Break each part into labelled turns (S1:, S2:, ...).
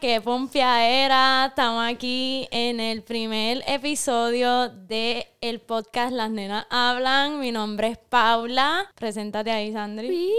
S1: qué pompia era. Estamos aquí en el primer episodio de el podcast Las Nenas Hablan. Mi nombre es Paula. Preséntate ahí, Sandri.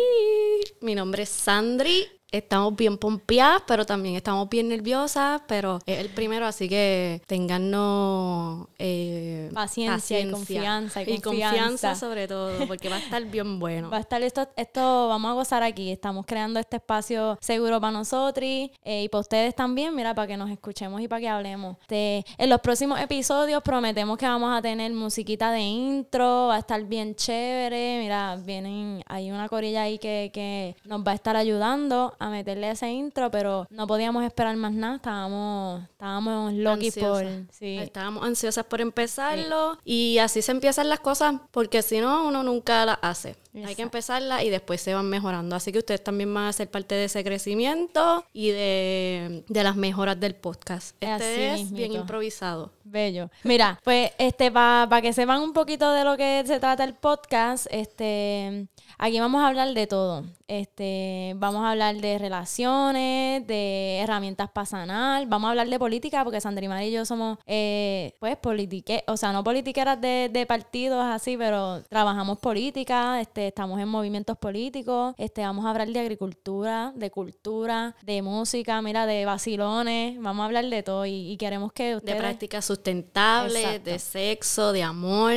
S2: Mi nombre es Sandri estamos bien pompeadas, pero también estamos bien nerviosas, pero es el primero, así que tengannos
S1: eh, paciencia, y confianza.
S2: Y, confianza. sobre todo, porque va a estar bien bueno.
S1: Va a estar esto, esto vamos a gozar aquí. Estamos creando este espacio seguro para nosotros eh, y para ustedes también, mira, para que nos escuchemos y para que hablemos. en los próximos episodios prometemos que vamos a tener musiquita de intro, va a estar bien chévere. Mira, vienen, hay una corilla ahí que, que nos va a estar ayudando a meterle ese intro, pero no podíamos esperar más nada. Estábamos, estábamos loquis por.
S2: Sí. Estábamos ansiosas por empezarlo. Y así se empiezan las cosas, porque si no, uno nunca las hace. Hay que empezarla y después se van mejorando. Así que ustedes también van a ser parte de ese crecimiento y de, las mejoras del podcast. Este es bien improvisado.
S1: Bello. Mira, pues este para que sepan un poquito de lo que se trata el podcast, este aquí vamos a hablar de todo. Este, vamos a hablar de relaciones, de herramientas para sanar, vamos a hablar de política, porque Sandra y yo somos, eh, pues, politiqueras, o sea, no politiqueras de, de, partidos así, pero trabajamos política, este, estamos en movimientos políticos, este, vamos a hablar de agricultura, de cultura, de música, mira, de vacilones, vamos a hablar de todo y, queremos que ustedes...
S2: De prácticas sustentables, de sexo, de amor,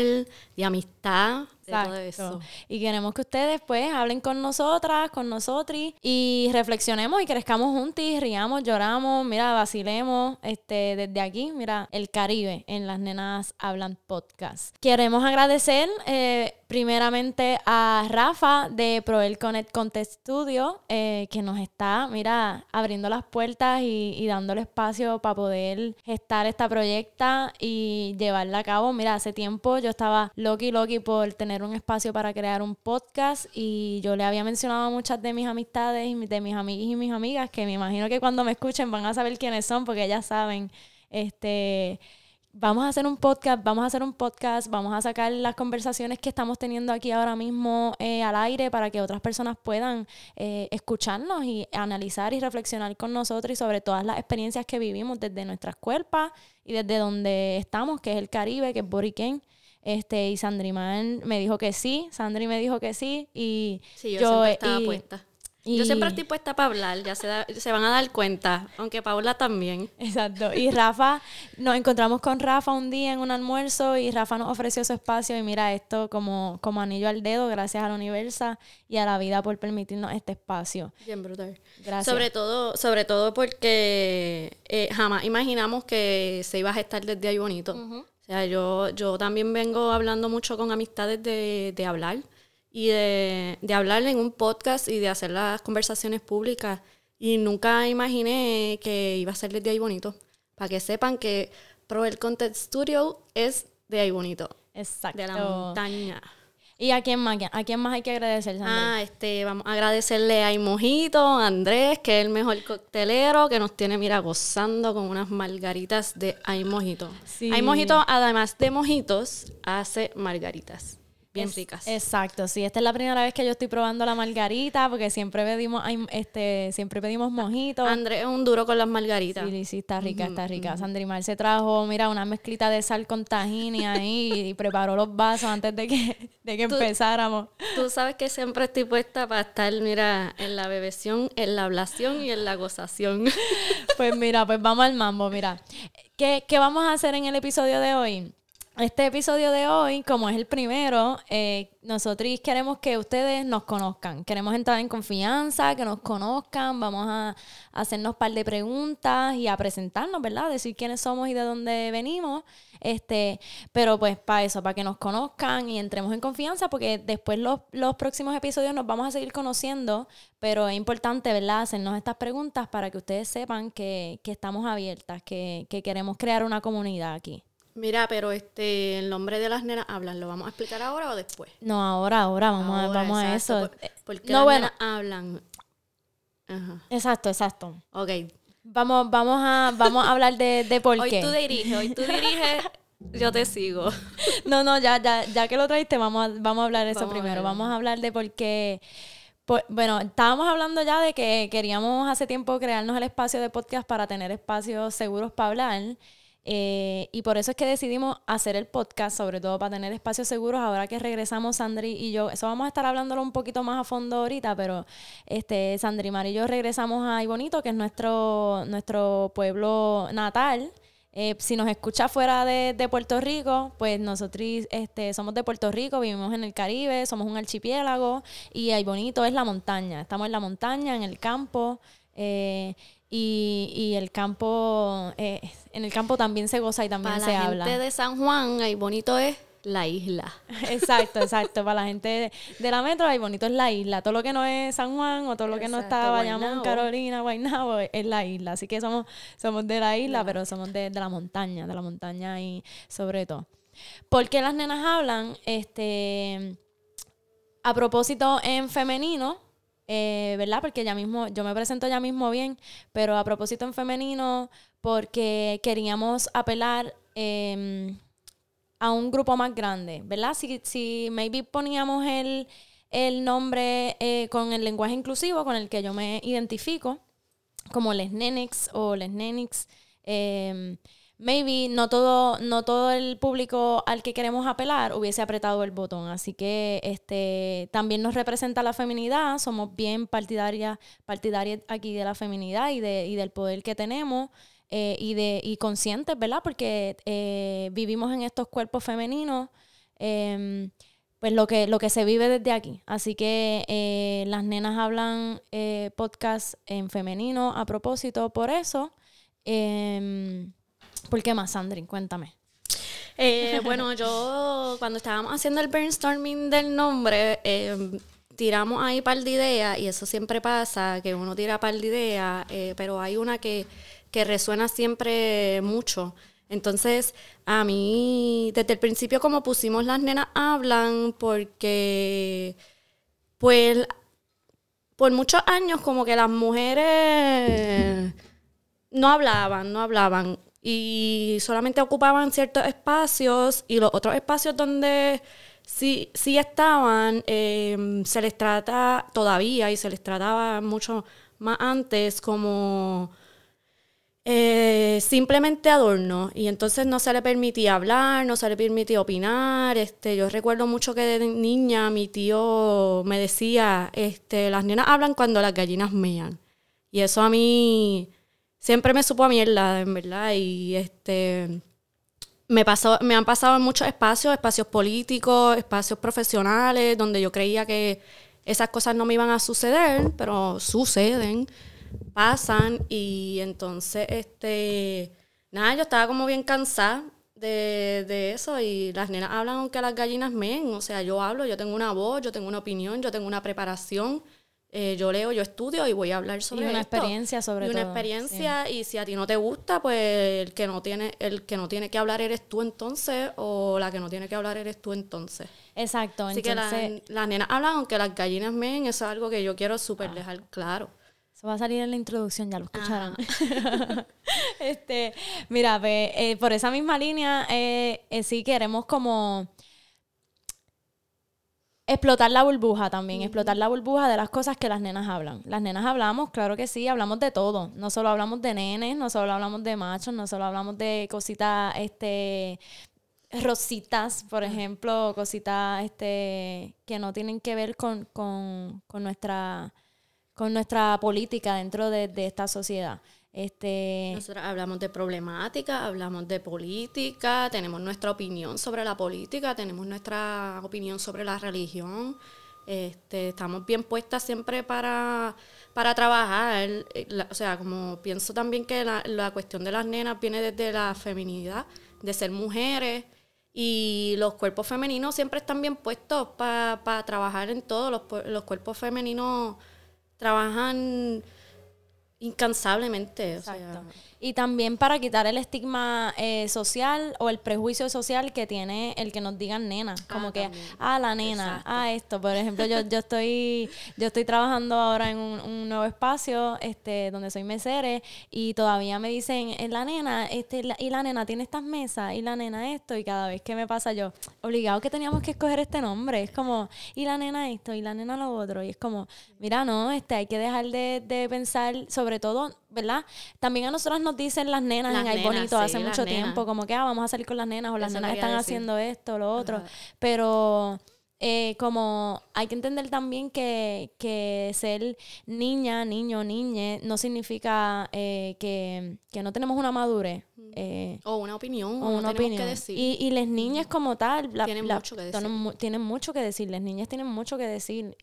S2: de amistad, eso.
S1: Y queremos que ustedes pues hablen con nosotras, con nosotros y reflexionemos y crezcamos juntos, riamos, lloramos, mira, vacilemos este, desde aquí, mira, el Caribe en Las Nenas Hablan Podcast. Queremos agradecer eh, primeramente a Rafa de Proel Connect Contest Studio, eh, que nos está, mira, abriendo las puertas y, y dándole espacio para poder gestar esta proyecta y llevarla a cabo. Mira, hace tiempo yo estaba loqui, loqui por tener un espacio para crear un podcast y yo le había mencionado a muchas de mis amistades y de mis amigos y mis amigas que me imagino que cuando me escuchen van a saber quiénes son porque ellas saben, este vamos a hacer un podcast, vamos a hacer un podcast, vamos a sacar las conversaciones que estamos teniendo aquí ahora mismo eh, al aire para que otras personas puedan eh, escucharnos y analizar y reflexionar con nosotros y sobre todas las experiencias que vivimos desde nuestras cuerpos y desde donde estamos, que es el Caribe, que es Boriken. Este, y Sandriman me dijo que sí, Sandri me dijo que sí, y
S2: sí, yo, estaba puesta. Yo siempre estoy puesta para hablar, ya se, se van a dar cuenta, aunque Paula también.
S1: Exacto. Y Rafa, nos encontramos con Rafa un día en un almuerzo y Rafa nos ofreció su espacio y mira esto como, como anillo al dedo, gracias a la Universa y a la vida por permitirnos este espacio.
S2: Bien brutal. Gracias. Sobre todo, sobre todo porque eh, jamás imaginamos que se iba a gestar desde ahí bonito. O sea, yo, yo también vengo hablando mucho con amistades de, de hablar y de, de hablar en un podcast y de hacer las conversaciones públicas. Y nunca imaginé que iba a ser de ahí bonito. Para que sepan que Pro el Content Studio es de ahí bonito.
S1: Exacto.
S2: De la montaña.
S1: ¿Y a quién más? ¿A quién más hay que agradecer,
S2: Ah, este, vamos a agradecerle a Mojito, a Andrés, que es el mejor coctelero, que nos tiene, mira, gozando con unas margaritas de Ay Mojito. Sí. Ay Mojito, además de mojitos, hace margaritas bien ricas.
S1: Exacto, sí, esta es la primera vez que yo estoy probando la margarita porque siempre pedimos este siempre pedimos mojitos.
S2: Andrés es un duro con las margaritas.
S1: Sí, sí, está rica, está rica. Sandrimar se trajo, mira, una mezclita de sal con tahini ahí y preparó los vasos antes de que, de que empezáramos.
S2: Tú sabes que siempre estoy puesta para estar, mira, en la bebeción, en la ablación y en la gozación.
S1: pues mira, pues vamos al mambo, mira. ¿Qué, ¿Qué vamos a hacer en el episodio de hoy? Este episodio de hoy, como es el primero, eh, nosotros queremos que ustedes nos conozcan. Queremos entrar en confianza, que nos conozcan. Vamos a hacernos un par de preguntas y a presentarnos, ¿verdad? Decir quiénes somos y de dónde venimos. Este, pero pues para eso, para que nos conozcan y entremos en confianza, porque después los, los próximos episodios nos vamos a seguir conociendo. Pero es importante, ¿verdad? Hacernos estas preguntas para que ustedes sepan que, que estamos abiertas, que, que queremos crear una comunidad aquí.
S2: Mira, pero este, el nombre de las nenas hablan, ¿lo vamos a explicar ahora o después?
S1: No, ahora, ahora, vamos, a, vamos a eso.
S2: porque no, las bueno. nenas hablan.
S1: Ajá. Exacto, exacto.
S2: Ok.
S1: Vamos, vamos a, vamos a hablar de, de por
S2: hoy
S1: qué.
S2: Hoy tú diriges, hoy tú diriges, yo te sigo.
S1: No, no, ya, ya, ya que lo traiste, vamos a, vamos a hablar de eso primero. Vamos a hablar de por qué bueno, estábamos hablando ya de que queríamos hace tiempo crearnos el espacio de podcast para tener espacios seguros para hablar. Eh, y por eso es que decidimos hacer el podcast, sobre todo para tener espacios seguros. Ahora que regresamos, Sandri y yo, eso vamos a estar hablándolo un poquito más a fondo ahorita, pero este, Sandri Mar y yo regresamos a Ibonito, que es nuestro, nuestro pueblo natal. Eh, si nos escucha fuera de, Puerto Rico, pues nosotros este, somos de Puerto Rico, vivimos en el Caribe, somos un archipiélago y ahí bonito es la montaña. Estamos en la montaña, en el campo. Eh, y, el campo, eh, en el campo también se goza y también se habla. Para
S2: la gente de San Juan, ahí bonito es la isla.
S1: Exacto, exacto. Para la gente de la metro, ahí bonito es la isla. Todo lo que no es San Juan o todo lo que no está Bayamón, Carolina, Guaynabo, es la isla. Así que somos, somos de la isla, pero somos de, la montaña, de la montaña y sobre todo. porque las nenas hablan? Este, a propósito en femenino, eh, ¿verdad? Porque ya mismo, yo me presento ya mismo bien, pero a propósito en femenino, porque queríamos apelar eh, a un grupo más grande, ¿verdad? Si, si maybe poníamos el, nombre eh, con el lenguaje inclusivo con el que yo me identifico, como les nenix o les nenix, em, maybe no todo, no todo el público al que queremos apelar hubiese apretado el botón. Así que este también nos representa la feminidad, somos bien partidarias, partidarias aquí de la feminidad y, de, y del poder que tenemos. Eh, y, de, y conscientes, ¿verdad? Porque eh, vivimos en estos cuerpos femeninos, em, pues lo que, lo que se vive desde aquí. Así que eh, las nenas hablan podcast en femenino a propósito por eso. ¿Por qué más, Sandrine? Cuéntame.
S2: bueno, yo cuando estábamos haciendo el brainstorming del nombre, em, tiramos ahí par de ideas y eso siempre pasa, que uno tira par de ideas, pero hay una que que resuena siempre mucho. Entonces, a mí, desde el principio, como pusimos las nenas hablan, porque, pues, por muchos años, como que las mujeres no hablaban, no hablaban. Y solamente ocupaban ciertos espacios y los otros espacios donde sí, sí estaban, eh, se les trata todavía y se les trataba mucho más antes como eh, simplemente adorno y entonces no se le permitía hablar, no se le permitía opinar. Este, yo recuerdo mucho que de niña mi tío me decía, este, las nenas hablan cuando las gallinas mean. Y eso a mí siempre me supo a mierda, en verdad. Y este me pasó, me han pasado en muchos espacios, espacios políticos, espacios profesionales, donde yo creía que esas cosas no me iban a suceder, pero suceden pasan y entonces, este, nada, yo estaba como bien cansada de, eso y las nenas hablan aunque las gallinas meen, o sea, yo hablo, yo tengo una voz, yo tengo una opinión, yo tengo una preparación. Eh, yo leo, yo estudio y voy a hablar sobre
S1: y una experiencia sobre y
S2: una experiencia y si a ti no te gusta, pues el que no tiene el que no tiene que hablar eres tú entonces o la que no tiene que hablar eres tú entonces.
S1: Exacto.
S2: Así que las nenas hablan aunque las gallinas meen, eso es algo que yo quiero súper ah. dejar claro
S1: va a salir en la introducción, ya lo escucharon. este, mira, eh, por esa misma línea, eh, eh, sí queremos como explotar la burbuja también, explotar la burbuja de las cosas que las nenas hablan. Las nenas hablamos, claro que sí, hablamos de todo. No solo hablamos de nenes, no solo hablamos de machos, no solo hablamos de cositas, este, rositas, por ejemplo, cositas, este, que no tienen que ver con, con nuestra con nuestra política dentro de, esta sociedad. Este...
S2: Nosotros hablamos de problemática, hablamos de política, tenemos nuestra opinión sobre la política, tenemos nuestra opinión sobre la religión. Este, estamos bien puestas siempre para, para trabajar. o sea, como pienso también que la, cuestión de las nenas viene desde la feminidad, de ser mujeres. Y los cuerpos femeninos siempre están bien puestos para trabajar en todo. Los cuerpos femeninos trabajan incansablemente.
S1: Y también para quitar el estigma eh, social o el prejuicio social que tiene el que nos digan nena. Ah, como que, ah, la nena, ah, esto. Por ejemplo, yo, yo estoy yo estoy trabajando ahora en un, nuevo espacio este donde soy mesere y todavía me dicen, eh, la nena, este y la nena tiene estas mesas y la nena esto. Y cada vez que me pasa yo, obligado que teníamos que escoger este nombre. Es como, y la nena esto y la nena lo otro. Y es como, mira, no, este hay que dejar de, de pensar sobre todo ¿verdad? También a nosotros nos dicen las nenas en Ay Bonito hace mucho tiempo, como que ah, vamos a salir con las nenas o las nenas están haciendo esto, lo otro. Pero eh, como hay que entender también que, que ser niña, niño, niñe no significa eh, que, que, no tenemos una madurez.
S2: Eh, o una opinión, o una opinión. Que decir.
S1: Y, y las niñas como tal, tienen, mucho que decir. tienen mucho que decir, las niñas tienen mucho que decir.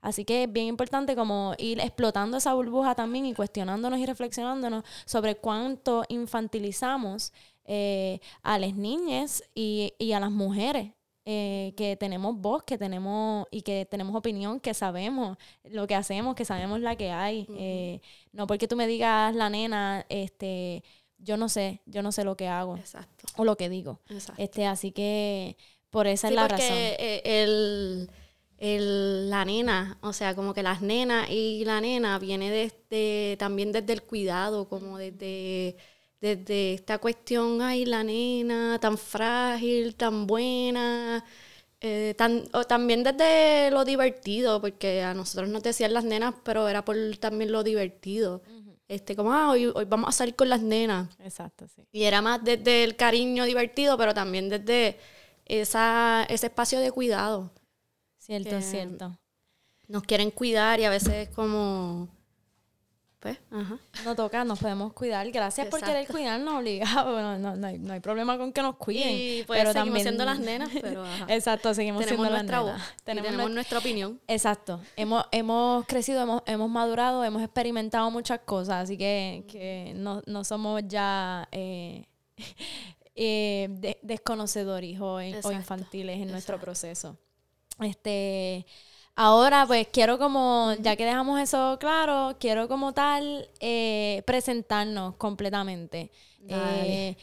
S1: así que es bien importante como ir explotando esa burbuja también y cuestionándonos y reflexionándonos sobre cuánto infantilizamos a las niñas y, y a las mujeres eh, que tenemos voz, que tenemos y que tenemos opinión, que sabemos lo que hacemos, que sabemos la que hay. Eh, no porque tú me digas la nena, este, yo no sé, yo no sé lo que hago Exacto. o lo que digo. Exacto. Este, así que por esa es la razón.
S2: Eh, el, el, la nena, o sea, como que las nenas y la nena viene desde, también desde el cuidado, como desde desde esta cuestión, ay, la nena, tan frágil, tan buena, eh, tan, o también desde lo divertido, porque a nosotros nos decían las nenas, pero era por también lo divertido. Este, como, ah, hoy, hoy vamos a salir con las nenas.
S1: Exacto, sí.
S2: Y era más desde el cariño divertido, pero también desde esa, ese espacio de cuidado.
S1: Cierto, cierto.
S2: Nos quieren cuidar y a veces como pues, ajá.
S1: Nos toca, nos podemos cuidar. Gracias por querer cuidarnos, obligado. no, no, hay, no, hay, problema con que nos cuiden.
S2: Y pues pero seguimos siendo las nenas, pero
S1: Exacto, seguimos siendo
S2: nuestra
S1: las
S2: voz. Tenemos, nuestra opinión.
S1: Exacto. Hemos, hemos crecido, hemos, hemos madurado, hemos experimentado muchas cosas, así que, que no, no somos ya eh, eh, desconocedores o, o, infantiles en nuestro proceso. Este Ahora, pues quiero como, ya que dejamos eso claro, quiero como tal eh, presentarnos completamente. Eh,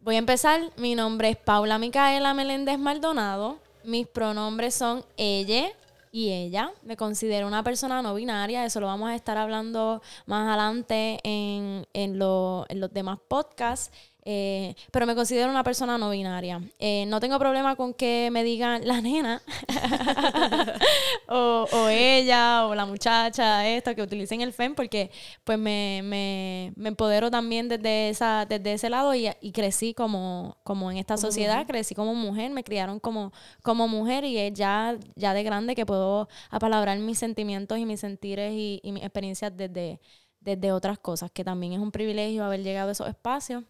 S1: voy a empezar. Mi nombre es Paula Micaela Meléndez Maldonado. Mis pronombres son ella y ella. Me considero una persona no binaria. Eso lo vamos a estar hablando más adelante en, en, en los demás podcasts. Eh, pero me considero una persona no binaria. Eh, no tengo problema con que me digan la nena o, ella o la muchacha, esto, que utilicen el FEM, porque pues me, me, me empodero también desde, esa, desde ese lado y, y crecí como, como en esta sociedad, crecí como mujer, me criaron como, como mujer y es ya, ya de grande que puedo apalabrar mis sentimientos y mis sentires y, y mis experiencias desde, desde otras cosas, que también es un privilegio haber llegado a esos espacios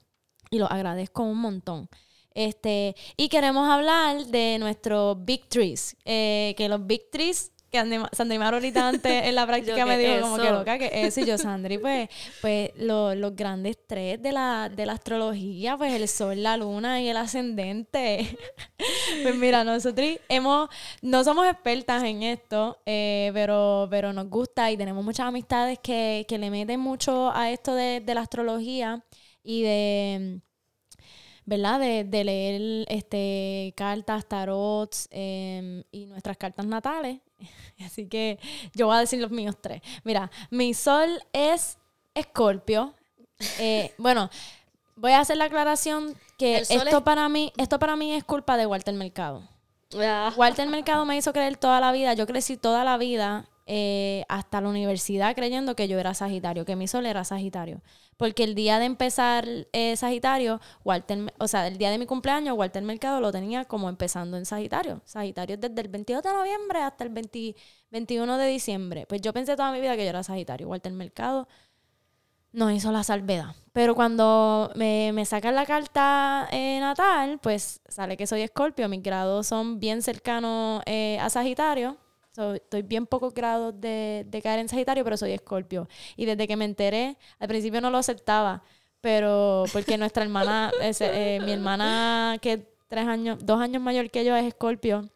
S1: y lo agradezco un montón. Este, y queremos hablar de nuestros Big Trees, eh, que los Big Trees que Sandri Mar ahorita antes en la práctica me dijo como que loca que eso y yo Sandri pues pues los grandes tres de la, de la astrología pues el sol la luna y el ascendente. Pues mira nosotros hemos no somos expertas en esto eh, pero pero nos gusta y tenemos muchas amistades que, que le meten mucho a esto de, de la astrología y de, ¿verdad? De, leer este, cartas, tarots em, y nuestras cartas natales. Así que yo voy a decir los míos tres. Mira, mi sol es Escorpio. Eh, bueno, voy a hacer la aclaración que esto para mí, esto para mí es culpa de Walter Mercado. Ah. Walter Mercado me hizo creer toda la vida, yo crecí toda la vida eh, hasta la universidad creyendo que yo era Sagitario, que mi sol era Sagitario. Porque el día de empezar eh, Sagitario, Walter, o sea, el día de mi cumpleaños, Walter Mercado lo tenía como empezando en Sagitario. Sagitario desde el 22 de noviembre hasta el 21 de diciembre. Pues yo pensé toda mi vida que yo era Sagitario. Walter Mercado nos hizo la salvedad. Pero cuando me, me sacan la carta eh, natal, pues sale que soy Escorpio. Mis grados son bien cercanos a Sagitario estoy bien poco grado de, caer en Sagitario, pero soy Escorpio. Y desde que me enteré, al principio no lo aceptaba, pero porque nuestra hermana, eh, mi hermana que tres años, dos años mayor que yo es Escorpio,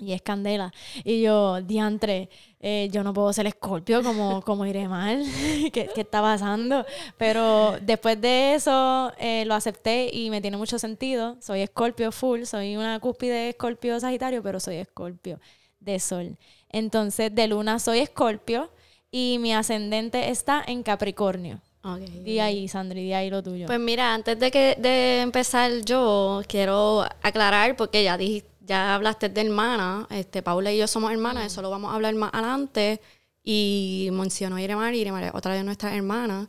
S1: y es Candela. Y yo, diantre, eh, yo no puedo ser escorpio como, como iré mal. ¿Qué, ¿Qué, está pasando? Pero después de eso eh, lo acepté y me tiene mucho sentido. Soy escorpio full, soy una cúspide escorpio sagitario, pero soy escorpio de sol. Entonces, de luna soy escorpio y mi ascendente está en Capricornio. Okay. Di ahí, Sandri, di ahí lo tuyo.
S2: Pues mira, antes de que de empezar yo, quiero aclarar, porque ya dijiste ya hablaste de hermana, este, Paula y yo somos hermanas, eso lo vamos a hablar más adelante. Y mencionó a Iremar, Iremar es otra de nuestras hermanas.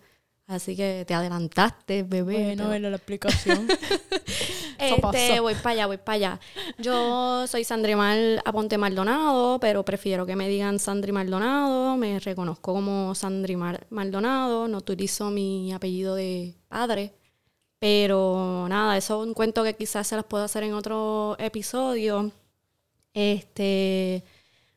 S2: Así que te adelantaste, bebé.
S1: Bueno, la explicación.
S2: este, voy para allá, voy para allá. Yo soy Sandrimar Aponte Maldonado, pero prefiero que me digan Sandri Maldonado. Me reconozco como Sandri Maldonado. No utilizo mi apellido de padre. Pero nada, eso es un cuento que quizás se las puedo hacer en otro episodio. Este,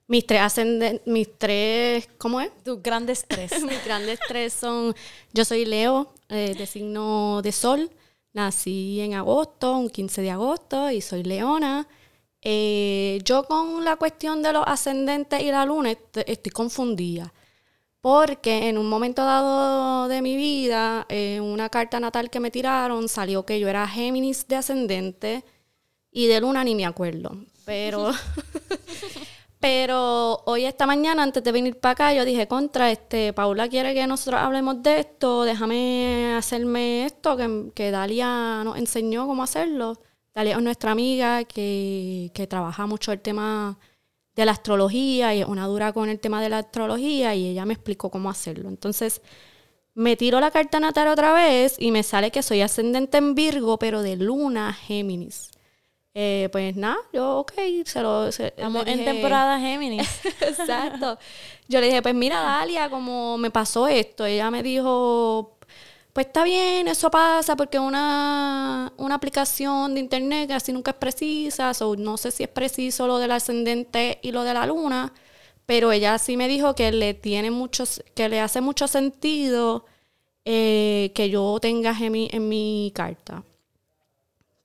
S2: mis tres ascendentes, mis tres, ¿cómo es?
S1: Tus grandes tres.
S2: mis grandes tres son, yo soy Leo, eh, de signo de sol. Nací en agosto, un 15 de agosto, y soy leona. Eh, yo con la cuestión de los ascendentes y la luna estoy confundida porque en un momento dado de mi vida, en una carta natal que me tiraron, salió que yo era Géminis de ascendente y de luna ni me acuerdo. Pero, pero hoy, esta mañana, antes de venir para acá, yo dije, contra, este, Paula quiere que nosotros hablemos de esto, déjame hacerme esto, que, que Dalia nos enseñó cómo hacerlo. Dalia es nuestra amiga que, que trabaja mucho el tema de la astrología y es una dura con el tema de la astrología y ella me explicó cómo hacerlo. Entonces, me tiro la carta natal otra vez y me sale que soy ascendente en Virgo, pero de luna Géminis. Eh, pues nada, yo, ok, se lo...
S1: Estamos en temporada Géminis.
S2: Exacto. Yo le dije, pues mira, Dalia, como me pasó esto, ella me dijo, pues está bien, eso pasa porque una, una aplicación de internet casi nunca es precisa, o no sé si es preciso lo del ascendente y lo de la luna, pero ella sí me dijo que le tiene muchos, que le hace mucho sentido eh, que yo tenga en en mi carta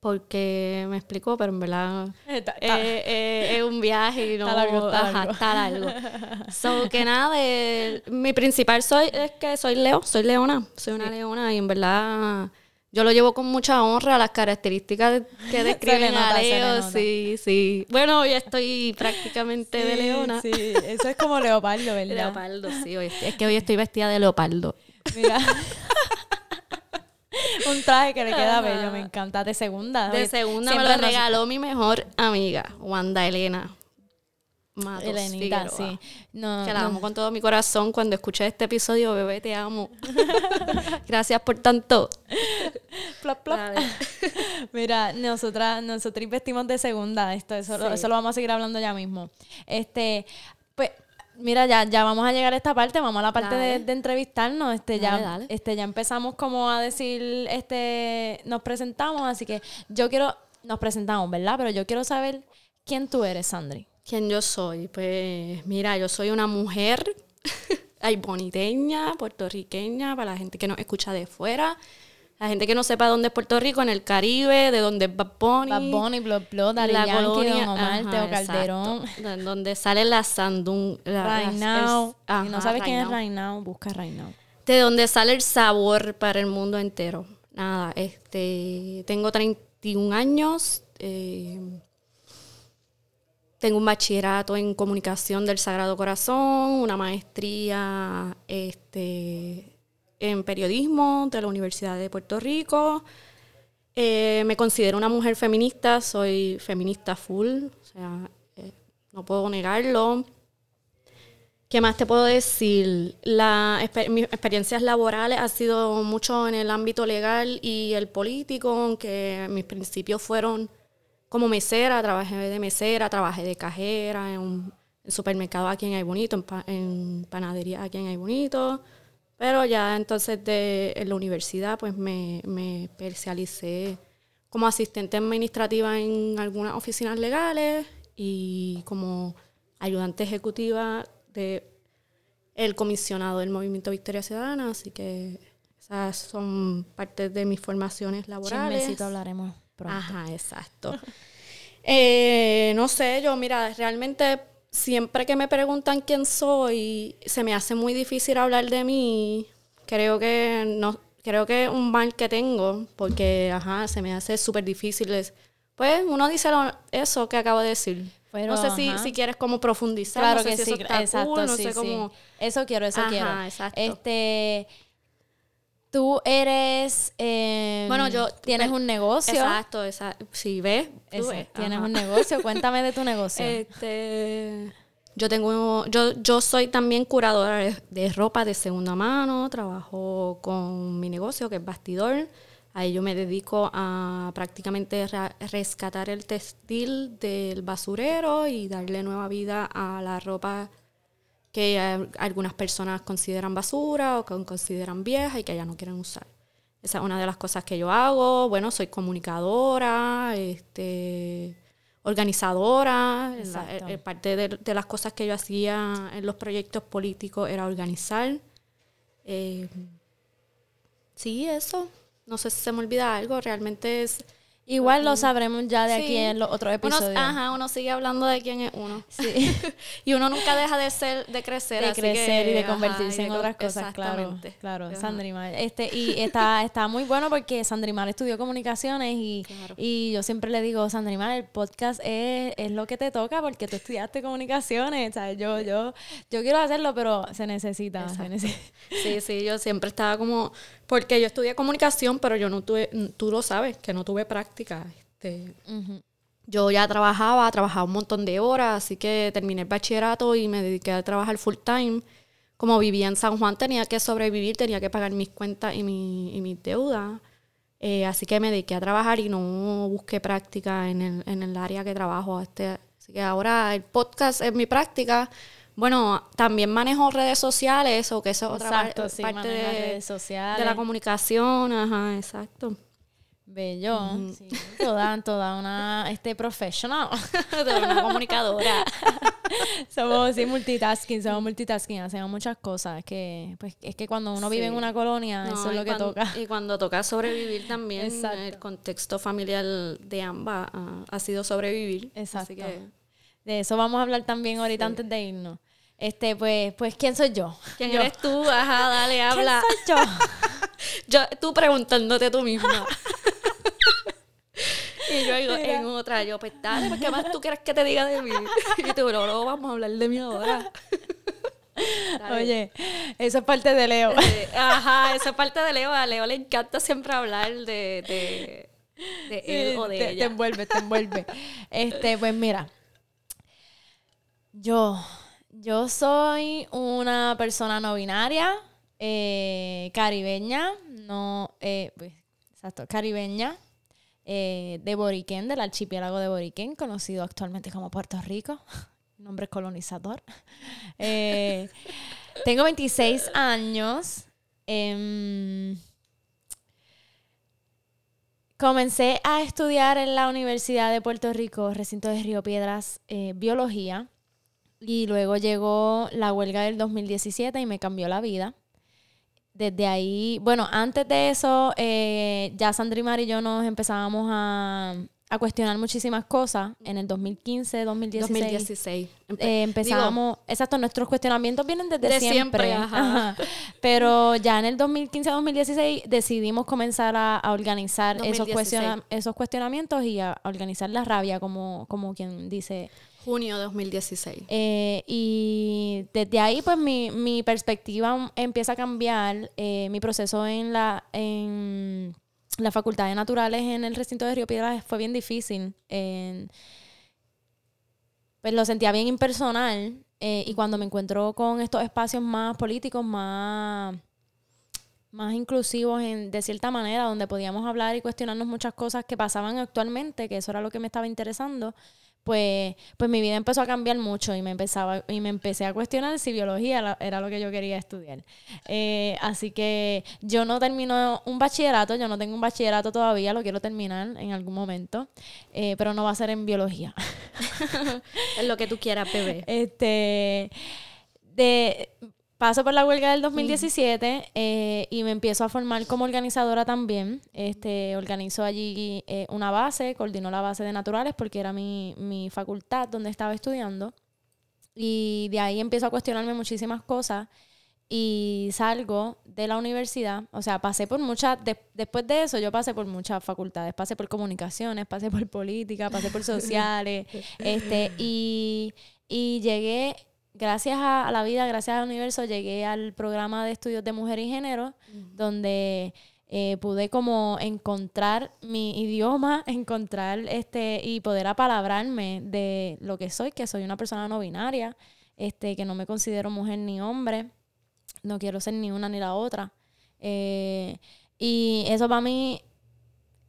S2: porque me explicó, pero en verdad eh, eh, eh, es un viaje y no está largo, largo. so que nada, mi principal soy es que soy Leo, soy leona, soy una leona y en verdad yo lo llevo con mucha honra las características que describen a Leo, sí, sí. Bueno, hoy estoy prácticamente de leona.
S1: Sí, eso es como leopardo, ¿verdad?
S2: Leopardo, sí, es que hoy estoy vestida de leopardo. Mira.
S1: un traje que le queda bello, me encanta. De segunda.
S2: De segunda me lo regaló mi mejor amiga, Wanda Elena.
S1: Matos Elenita, sí.
S2: No, que la amo con todo mi corazón. Cuando escuché este episodio, bebé, te amo. Gracias por tanto.
S1: plop, plop. Mira, nosotras, nosotros vestimos de segunda. Esto, eso, eso lo vamos a seguir hablando ya mismo. Este, Mira, ya, ya vamos a llegar a esta parte, vamos a la parte de, entrevistarnos. Este, ya, este, ya empezamos como a decir, este, nos presentamos, así que yo quiero, nos presentamos, ¿verdad? Pero yo quiero saber quién tú eres, Sandri.
S2: ¿Quién yo soy? Pues, mira, yo soy una mujer, ay, boniteña, puertorriqueña, para la gente que nos escucha de fuera. La gente que no sepa dónde es Puerto Rico, en el Caribe, de dónde es Bad Bunny.
S1: Bad Bunny, Blo, Blo, la colonia, Don Omar, Teo Calderón.
S2: Donde sale la Sandung.
S1: right Now. si no sabes quién es Right Now, busca Right Now.
S2: De donde sale el sabor para el mundo entero. Nada, este, tengo 31 años. Eh, tengo un bachillerato en comunicación del Sagrado Corazón, una maestría este, en periodismo de la Universidad de Puerto Rico. Eh, me considero una mujer feminista, soy feminista full, o sea, eh, no puedo negarlo. ¿Qué más te puedo decir? La, mis experiencias laborales han sido mucho en el ámbito legal y el político, aunque mis principios fueron como mesera, trabajé de mesera, trabajé de cajera en un supermercado aquí en Ay Bonito, en, en panadería aquí en Ay Bonito. Pero ya entonces de en la universidad pues me, me especialicé como asistente administrativa en algunas oficinas legales y como ayudante ejecutiva de el comisionado del Movimiento Victoria Ciudadana, así que esas son parte de mis formaciones laborales.
S1: Chismecito hablaremos pronto.
S2: Ajá, exacto. Eh, no sé, yo, mira, realmente siempre que me preguntan quién soy, se me hace muy difícil hablar de mí. Creo que no, creo que es un mal que tengo, porque, ajá, se me hace súper difícil. Pues uno dice eso que acabo de decir. no sé si, si, quieres como profundizar. Claro que sí, exacto,
S1: no sé cómo... Eso quiero, eso quiero. Exacto. Este, Tú eres. Eh, bueno, yo. Tienes un negocio.
S2: Exacto, exacto. Sí, ves.
S1: tienes un negocio. Cuéntame de tu negocio.
S2: Este. Yo tengo. Yo, yo soy también curadora de, ropa de segunda mano. Trabajo con mi negocio, que es Bastidor. Ahí yo me dedico a prácticamente rescatar el textil del basurero y darle nueva vida a la ropa que algunas personas consideran basura o que consideran vieja y que ya no quieren usar. Esa es una de las cosas que yo hago. Bueno, soy comunicadora, este, organizadora. Eh, parte de, las cosas que yo hacía en los proyectos políticos era organizar. Eh, sí, eso. No sé si se me olvida algo. Realmente es
S1: Igual lo sabremos ya de aquí en los otros episodios.
S2: Uno, ajá, uno sigue hablando de quién es uno. Sí. y uno nunca deja de ser, de crecer.
S1: De crecer y de convertirse en otras cosas, claro. Claro, Sandrimar. Este, y está, está muy bueno porque Sandrimar estudió comunicaciones y, y yo siempre le digo, Sandrimar, el podcast es, es, lo que te toca porque tú estudiaste comunicaciones. ¿sabes? Yo, yo, yo quiero hacerlo, pero se necesita, se necesita.
S2: Sí, sí, yo siempre estaba como porque yo estudié comunicación, pero yo no tuve, tú lo sabes, que no tuve práctica. Este, Yo ya trabajaba, trabajaba un montón de horas, así que terminé el bachillerato y me dediqué a trabajar full time. Como vivía en San Juan, tenía que sobrevivir, tenía que pagar mis cuentas y, mi, y mis deudas. Eh, así que me dediqué a trabajar y no busqué práctica en el, en el área que trabajo. Este, así que ahora el podcast es mi práctica bueno, también manejo redes sociales o que eso es otra parte de, redes sociales. de la comunicación, ajá, exacto.
S1: Bello, sí, toda, toda una este professional,
S2: toda una comunicadora.
S1: somos sí, multitasking, somos multitasking, hacemos muchas cosas. Que, pues, es que cuando uno vive en una colonia, eso es lo que toca.
S2: Y cuando toca sobrevivir también, el contexto familiar de ambas ah, ha sido sobrevivir. Exacto. Así que,
S1: de eso vamos a hablar también ahorita antes de irnos. Este, pues, pues, ¿quién soy yo?
S2: ¿Quién eres tú? Ajá, dale, habla.
S1: ¿Quién soy
S2: yo? yo, tú preguntándote tú misma. Y yo digo, en otra, yo, pues dale, pues, ¿qué más tú quieres que te diga de mí? y tú, no, no, vamos a hablar de mí ahora.
S1: Oye, eso es parte de Leo.
S2: Eh, ajá, eso es parte de Leo. A Leo le encanta siempre hablar de, de, de él o de
S1: te,
S2: ella.
S1: Te envuelve, te envuelve. Este, pues mira, yo yo soy una persona no binaria, eh, caribeña, no, eh, pues, exacto, caribeña, eh, de Boriquén, del archipiélago de Boriquén, conocido actualmente como Puerto Rico, nombre colonizador. tengo 26 años. Em, comencé a estudiar en la Universidad de Puerto Rico, recinto de Río Piedras, biología. Y luego llegó la huelga del 2017 y me cambió la vida. Desde ahí, bueno, antes de eso, eh, ya Sandrimar y yo nos empezábamos a, cuestionar muchísimas cosas. En el 2015, 2016. 2016. empezábamos, exacto, nuestros cuestionamientos vienen desde siempre. Pero ya en el 2015, 2016 decidimos comenzar a, organizar esos, esos cuestionamientos y a, organizar la rabia, como, como quien dice
S2: Junio de 2016.
S1: Eh, y desde ahí, pues, mi, mi perspectiva empieza a cambiar. Eh, mi proceso en la, en la Facultad de Naturales en el recinto de Río Piedras fue bien difícil. pues lo sentía bien impersonal. Eh, y cuando me encuentro con estos espacios más políticos, más más inclusivos en, de cierta manera, donde podíamos hablar y cuestionarnos muchas cosas que pasaban actualmente, que eso era lo que me estaba interesando, pues, pues mi vida empezó a cambiar mucho y me empezaba y me empecé a cuestionar si biología era lo que yo quería estudiar. Eh, así que yo no termino un bachillerato, yo no tengo un bachillerato todavía, lo quiero terminar en algún momento, eh, pero no va a ser en biología.
S2: es lo que tú quieras, bebé.
S1: Este, de paso por la huelga del 2017 eh, y me empiezo a formar como organizadora también. Este, organizo allí eh, una base, coordino la base de naturales porque era mi, mi facultad donde estaba estudiando. Y de ahí empiezo a cuestionarme muchísimas cosas y salgo de la universidad, o sea, pasé por muchas, después de eso yo pasé por muchas facultades, pasé por comunicaciones, pasé por política, pasé por sociales, este, y, y llegué gracias a, la vida, gracias al universo, llegué al programa de estudios de mujer y género, donde eh, pude como encontrar mi idioma, encontrar este y poder apalabrarme de lo que soy, que soy una persona no binaria, este, que no me considero mujer ni hombre, no quiero ser ni una ni la otra. Eh, y eso para mí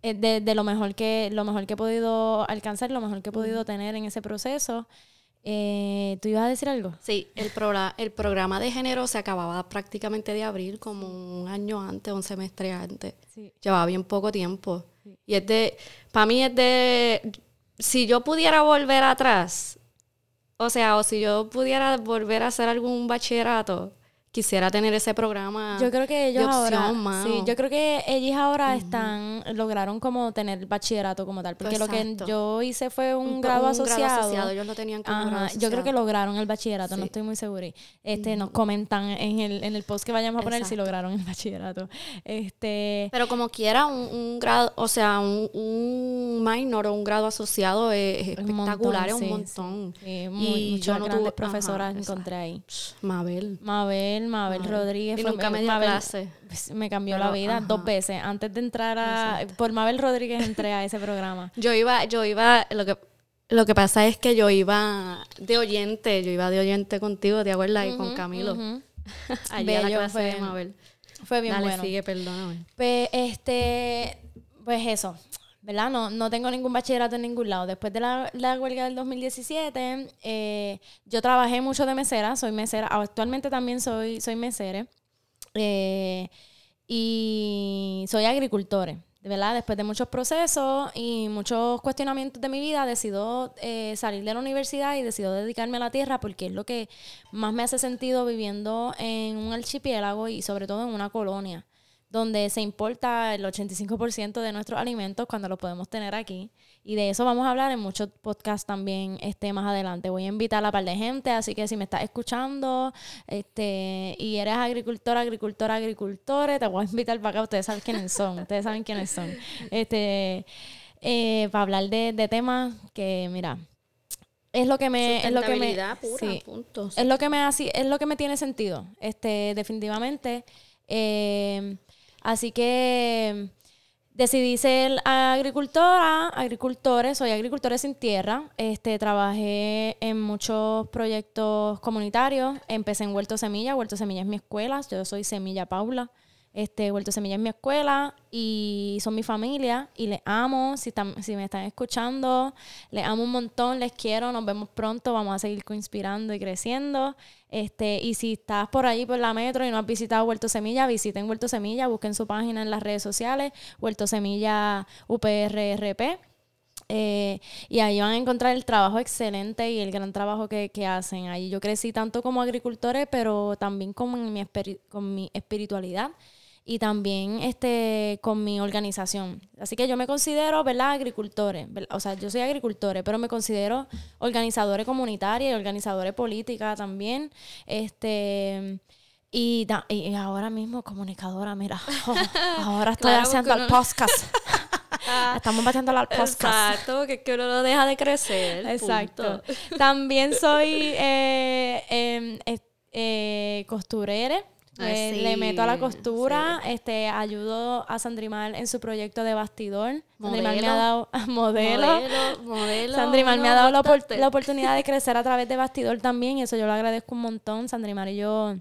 S1: es de, lo mejor que lo mejor que he podido alcanzar, lo mejor que he podido tener en ese proceso. Eh, ¿Tú ibas a decir algo?
S2: Sí, el, el programa de género se acababa prácticamente de abrir como un año antes, un semestre antes. Llevaba bien poco tiempo. Y es de, para mí es de, si yo pudiera volver atrás, o sea, o si yo pudiera volver a hacer algún bachillerato, quisiera tener ese programa.
S1: Yo creo que ellos ahora, sí, yo creo que ellos ahora están lograron como tener el bachillerato como tal, porque lo que yo hice fue un, grado, asociado.
S2: ellos lo tenían como
S1: Ajá, Yo creo que lograron el bachillerato, no estoy muy segura. Este, nos comentan en el, en el post que vayamos a poner si lograron el bachillerato. Este,
S2: pero como quiera un, grado, o sea, un, un, minor o un grado asociado es, espectacular, es un montón.
S1: y muchas yo grandes profesoras encontré ahí.
S2: Mabel.
S1: Mabel Mabel, Rodríguez.
S2: Y nunca me dio clase.
S1: Pues, me cambió la vida dos veces. Antes de entrar a... Por Mabel Rodríguez entré a ese programa.
S2: Yo iba, yo iba... Lo que, lo que pasa es que yo iba de oyente. Yo iba de oyente contigo, ¿te acuerdas? y con Camilo. Allí a la clase fue, de Mabel.
S1: Fue bien
S2: Dale,
S1: bueno.
S2: sigue, perdóname.
S1: Pues, este... Pues eso. ¿Verdad? No, no tengo ningún bachillerato en ningún lado. Después de la, huelga del 2017, eh, yo trabajé mucho de mesera, soy mesera, actualmente también soy, soy mesera. Eh, y soy agricultora, ¿verdad? Después de muchos procesos y muchos cuestionamientos de mi vida, decido eh, salir de la universidad y decido dedicarme a la tierra porque es lo que más me hace sentido viviendo en un archipiélago y sobre todo en una colonia donde se importa el 85% de nuestros alimentos cuando los podemos tener aquí. Y de eso vamos a hablar en muchos podcasts también este, más adelante. Voy a invitar a par de gente, así que si me estás escuchando este, y eres agricultor, agricultor, agricultores, te voy a invitar para acá. Ustedes saben quiénes son, ustedes saben quiénes son. Este, eh, para hablar de, temas que, mira, es lo que me es lo que me sí, es lo que me es lo que me tiene sentido este definitivamente eh, Así que decidí ser agricultora, agricultores, soy agricultora sin tierra. Este, trabajé en muchos proyectos comunitarios. Empecé en Huerto Semilla. Huerto Semilla es mi escuela. Yo soy Semilla Paula. Este, Huerto Semilla es mi escuela y son mi familia y les amo. Si, si me están escuchando, les amo un montón, les quiero. Nos vemos pronto. Vamos a seguir inspirando y creciendo. Este, y si estás por ahí por la metro y no has visitado Huerto Semilla, visiten Huerto Semilla, busquen su página en las redes sociales, Huerto Semilla UPRRP. Eh, y ahí van a encontrar el trabajo excelente y el gran trabajo que, que hacen. Ahí yo crecí tanto como agricultores, pero también con mi, con mi espiritualidad y también este, con mi organización. Así que yo me considero, ¿verdad?, agricultores. O sea, yo soy agricultores, pero me considero organizadores comunitarios y organizadores política también. Este. Y, y, ahora mismo comunicadora, mira, ahora estoy haciendo el podcast. Estamos batiendo al podcast.
S2: Exacto, que, que uno no deja de crecer.
S1: Exacto. También soy eh, em, eh, costurera le meto a la costura, este, ayudo a Sandrimal en su proyecto de bastidor. Sandrimal me ha dado modelo. modelo, Sandrimal me ha dado la, oportunidad de crecer a través de bastidor también, y eso yo lo agradezco un montón. Sandrimal y yo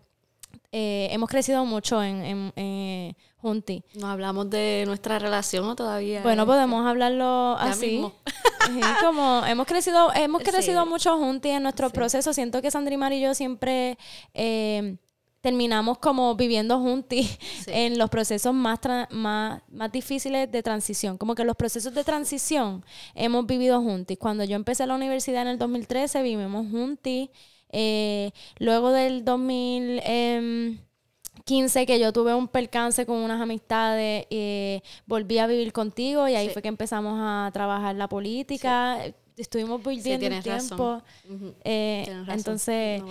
S1: eh, hemos crecido mucho en, en, eh, Junti.
S2: No hablamos de nuestra relación todavía.
S1: Bueno, podemos hablarlo así. como hemos crecido, hemos crecido mucho Junti en nuestro proceso. Siento que Sandrimar y yo siempre eh, terminamos como viviendo juntos en los procesos más, más, más difíciles de transición. Como que los procesos de transición hemos vivido juntos. Cuando yo empecé la universidad en el 2013, vivimos juntos. Eh, luego del 2015 que yo tuve un percance con unas amistades, eh, volví a vivir contigo y ahí fue que empezamos a trabajar la política estuvimos viviendo un tiempo. Eh, entonces,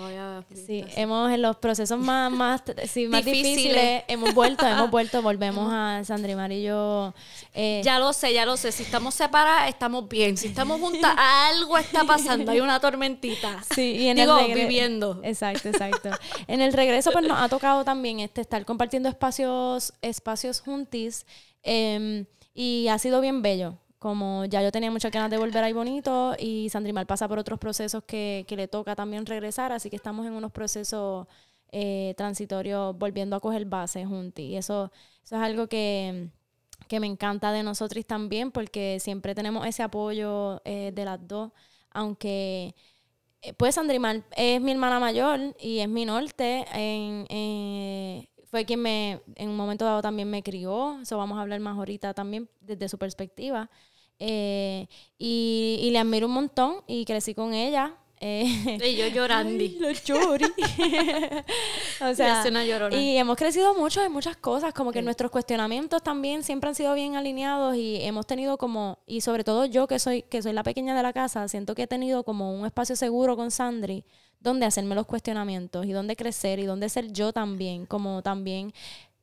S1: sí, hemos en los procesos más, más, más difíciles, hemos vuelto, hemos vuelto, volvemos a Sandra y Marillo.
S2: Eh, ya lo sé, ya lo sé. Si estamos separadas, estamos bien. Si estamos juntas, algo está pasando. Hay una tormentita.
S1: Sí, y en
S2: Digo, el viviendo.
S1: Exacto, exacto. en el regreso, pues nos ha tocado también este estar compartiendo espacios, espacios juntis. Em, y ha sido bien bello como ya yo tenía muchas ganas de volver ahí bonito y Sandrimar pasa por otros procesos que, que, le toca también regresar, así que estamos en unos procesos eh, transitorios volviendo a coger base juntos. Y eso, eso es algo que, que me encanta de nosotros también, porque siempre tenemos ese apoyo eh, de las dos, aunque... Eh, pues Sandrimar es mi hermana mayor y es mi norte. Fue quien me, en un momento dado también me crió. Eso vamos a hablar más ahorita también desde su perspectiva. Eh, y, le admiro un montón y crecí con ella.
S2: Eh, y yo llorando.
S1: Lo chori. o sea, y hemos crecido mucho en muchas cosas, como que nuestros cuestionamientos también siempre han sido bien alineados y hemos tenido como, y sobre todo yo que soy, que soy la pequeña de la casa, siento que he tenido como un espacio seguro con Sandri donde hacerme los cuestionamientos y donde crecer y donde ser yo también, como también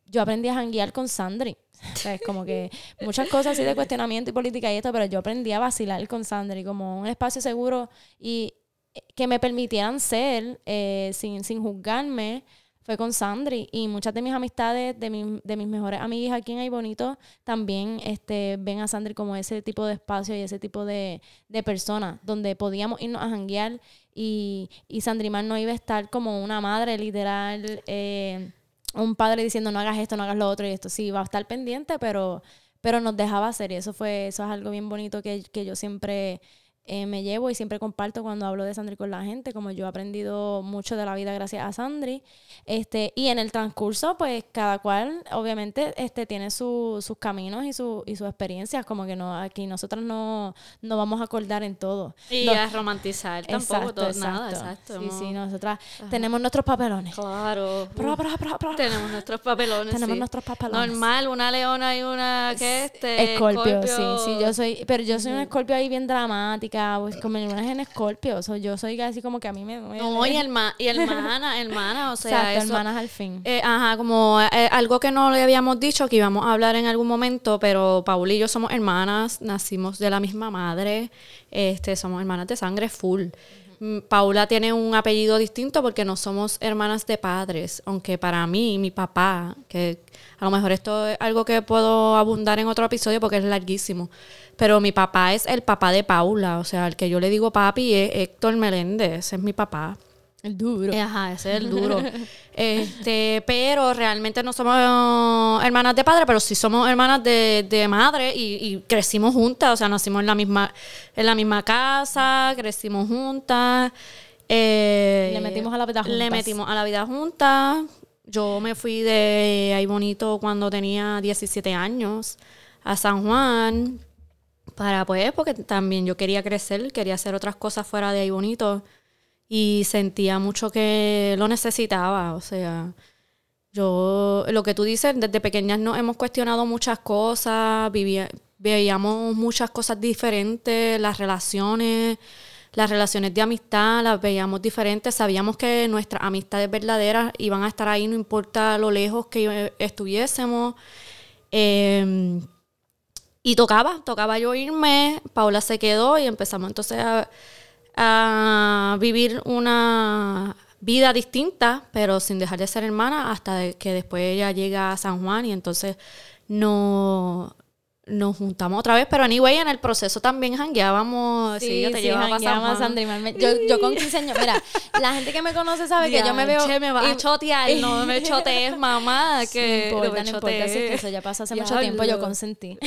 S1: yo aprendí a janguear con Sandri. Es como que muchas cosas así de cuestionamiento y política y esto, pero yo aprendí a vacilar con Sandri como un espacio seguro y eh, que me permitieran ser eh, sin, sin juzgarme fue con Sandri y muchas de mis amistades, de, de mis mejores amigas aquí en Ay Bonito, también este, ven a Sandri como ese tipo de espacio y ese tipo de, de persona donde podíamos irnos a janguear y, y Sandrimar no iba a estar como una madre literal. Eh, un padre diciendo no hagas esto, no hagas lo otro y esto. Sí, va a estar pendiente, pero, pero nos dejaba hacer y eso fue, eso es algo bien bonito que, que yo siempre eh, me llevo y siempre comparto cuando hablo de Sandri con la gente, como yo he aprendido mucho de la vida gracias a Sandri. Este, y en el transcurso, pues cada cual obviamente este, tiene sus caminos y, su, y sus experiencias, como que no aquí nosotras no, no vamos a acordar en todo.
S2: Y a romantizar tampoco todo, nada, exacto.
S1: Sí, sí, nosotras tenemos nuestros papelones.
S2: Claro. tenemos nuestros papelones.
S1: Tenemos nuestros papelones.
S2: Normal, una leona y una que este.
S1: Escorpio, sí, sí, yo soy, pero yo soy un escorpio ahí bien dramática pues como mi hermana es en Escorpio, yo soy casi como que a mí me...
S2: no, y, herma, y hermana, hermana, o sea...
S1: Exacto, hermanas al fin.
S2: Eh, ajá, como eh, algo que no le habíamos dicho, que íbamos a hablar en algún momento, pero Paul y yo somos hermanas, nacimos de la misma madre, este, somos hermanas de sangre full. Mm, Paula tiene un apellido distinto porque no somos hermanas de padres, aunque para mí, mi papá, que a lo mejor esto es algo que puedo abundar en otro episodio porque es larguísimo, pero mi papá es el papá de Paula, o sea, el que yo le digo papi es Héctor Meléndez, es mi papá.
S1: El duro.
S2: Eh, ajá, ese es el duro. este, pero realmente no somos hermanas de padre, pero sí somos hermanas de, madre y, crecimos juntas, o sea, nacimos en la misma, en la misma casa, crecimos juntas.
S1: Eh, le metimos a la vida juntas.
S2: Le metimos a la vida juntas. Yo me fui de ahí bonito cuando tenía 17 años a San Juan para pues, porque también yo quería crecer, quería hacer otras cosas fuera de ahí bonito y sentía mucho que lo necesitaba, o sea, yo, lo que tú dices, desde pequeñas nos hemos cuestionado muchas cosas, vivía, veíamos muchas cosas diferentes, las relaciones, las relaciones de amistad las veíamos diferentes, sabíamos que nuestras amistades verdaderas iban a estar ahí, no importa lo lejos que estuviésemos. Eh, y tocaba, tocaba yo irme, Paula se quedó y empezamos entonces a, vivir una vida distinta, pero sin dejar de ser hermana, hasta que después ella llega a San Juan y entonces no, nos juntamos otra vez, pero anyway, en el proceso también jangueábamos. Sí, yo te sí, a
S1: Yo, yo con 15 años, mira, la gente que me conoce sabe que yo me veo.
S2: Che, me a chotear, no me chotees, mamá. Que
S1: no importa, no importa, sí, que eso ya pasó hace mucho tiempo, yo consentí.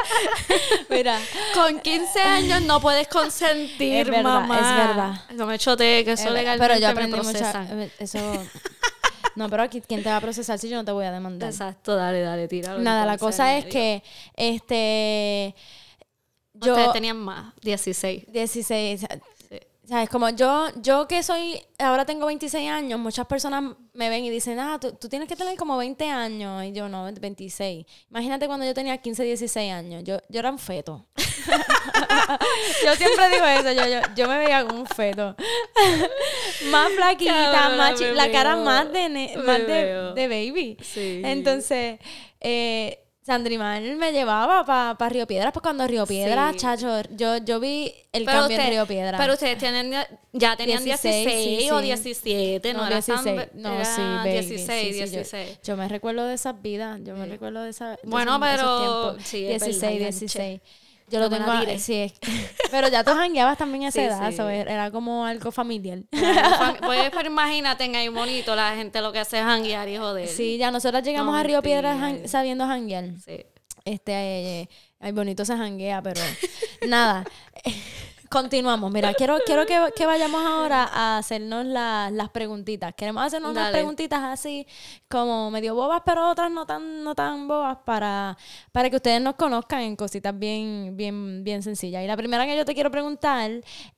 S2: mira, con 15 años no puedes consentir, es verdad, mamá.
S1: Es verdad.
S2: No me chotees, que eso legalmente
S1: Pero yo aprendí mucho. Eso. No, pero aquí, ¿quién te va a procesar si yo no te voy a demandar?
S2: Exacto, dale, dale, tira.
S1: Nada, la cosa es que, este...
S2: Yo, Ustedes tenían más, 16.
S1: 16. ¿Sabes? Como yo, yo que soy, ahora tengo 26 años, muchas personas me ven y dicen, ah, tú, tienes que tener como 20 años. Y yo, no, 26. Imagínate cuando yo tenía 15, 16 años. Yo, yo era un feto. yo siempre digo eso, yo, yo, yo me veía como un feto. más flaquita, más la cara más de, más de, de, baby. Sí. Entonces, eh, Sandrimán me llevaba para pa Río Piedras, pues cuando Río Piedras, chacho, yo, yo vi el cambio en Río Piedras.
S2: Pero ustedes tienen, ya tenían 16, o 17, no, no 16,
S1: no, sí, baby, 16, 16. Yo, me recuerdo de esas vidas, yo me recuerdo de, esa,
S2: bueno, pero,
S1: sí, 16, 16. Yo lo tengo a, sí, pero ya tú jangueabas también a esa edad, era como algo familiar.
S2: Pues imagínate en ahí bonito la gente lo que hace es janguear y joder.
S1: Sí, ya nosotros llegamos a Río Piedras sabiendo janguear. Sí. Este, eh, ay, bonito se janguea, pero nada. Continuamos. Mira, quiero, quiero que, vayamos ahora a hacernos las preguntitas. Queremos hacernos unas preguntitas así, como medio bobas, pero otras no tan, no tan bobas, para, para que ustedes nos conozcan en cositas bien, bien, bien sencillas. Y la primera que yo te quiero preguntar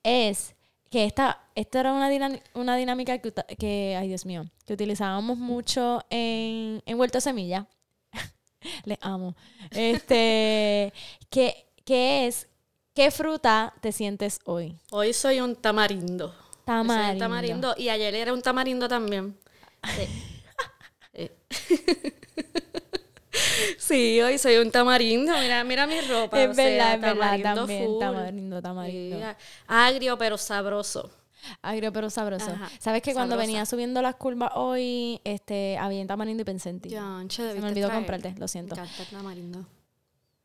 S1: es que esta, esta era una, una dinámica que, que, ay Dios mío, que utilizábamos mucho en, en Vuelto Semilla. Les amo. Este, que, que es ¿Qué fruta te sientes hoy?
S2: Hoy soy un tamarindo. Tamarindo. tamarindo. Y ayer era un tamarindo también. Sí. hoy soy un tamarindo. Mira, mira mi ropa.
S1: Es verdad, es verdad. También, tamarindo, tamarindo.
S2: agrio, pero sabroso.
S1: Agrio, pero sabroso. ¿Sabes que cuando venía subiendo las curvas hoy, este, había un tamarindo y pensé en ti? Se me olvidó comprarte, lo siento. Me encanta el tamarindo.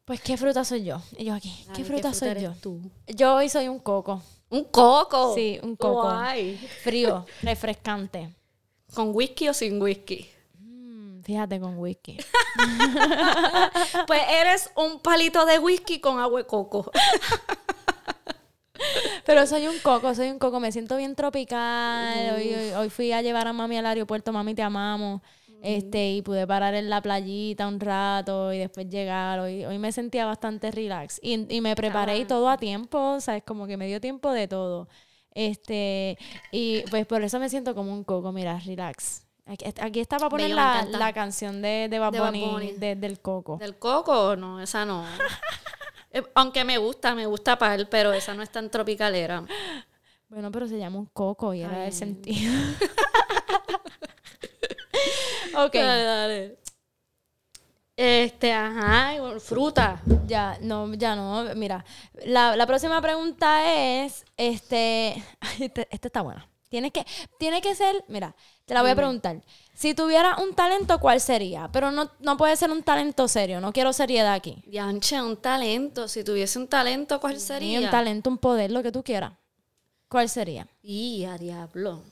S1: Pues, ¿qué fruta soy yo? Y yo aquí, ¿qué fruta soy yo? Tú? Yo hoy soy un coco.
S2: ¿Un coco?
S1: Sí, un coco. Frío, refrescante.
S2: ¿Con whisky o sin whisky?
S1: Mm, fíjate, con whisky.
S2: pues eres un palito de whisky con agua de coco.
S1: Pero soy un coco, soy un coco. Me siento bien tropical. Hoy, hoy, fui a llevar a mami al aeropuerto. Mami, te amamos. Este, y pude parar en la playita un rato y después llegar. Hoy, hoy me sentía bastante relax. Y, y me preparé y todo a tiempo, ¿sabes? Como que me dio tiempo de todo. Este, y pues por eso me siento como un coco, mira, relax. Aquí, está para poner la, la, canción de, de Bad Bunny, del coco.
S2: ¿Del coco? No, esa no. Eh, aunque me gusta, me gusta para él, pero esa no es tan tropicalera.
S1: Bueno, pero se llama un coco y era el sentido.
S2: ok. Dale, dale. Este, ajá, fruta.
S1: Ya, no, ya no. Mira, la, próxima pregunta es, este, este, está buena. Tiene que, tiene que ser, mira, te la voy a preguntar. Si tuviera un talento, ¿cuál sería? Pero no, no puede ser un talento serio, no quiero seriedad aquí.
S2: Yanche, un talento. Si tuviese un talento, ¿cuál sería?
S1: un talento, un poder, lo que tú quieras. ¿Cuál sería?
S2: Y a diablo.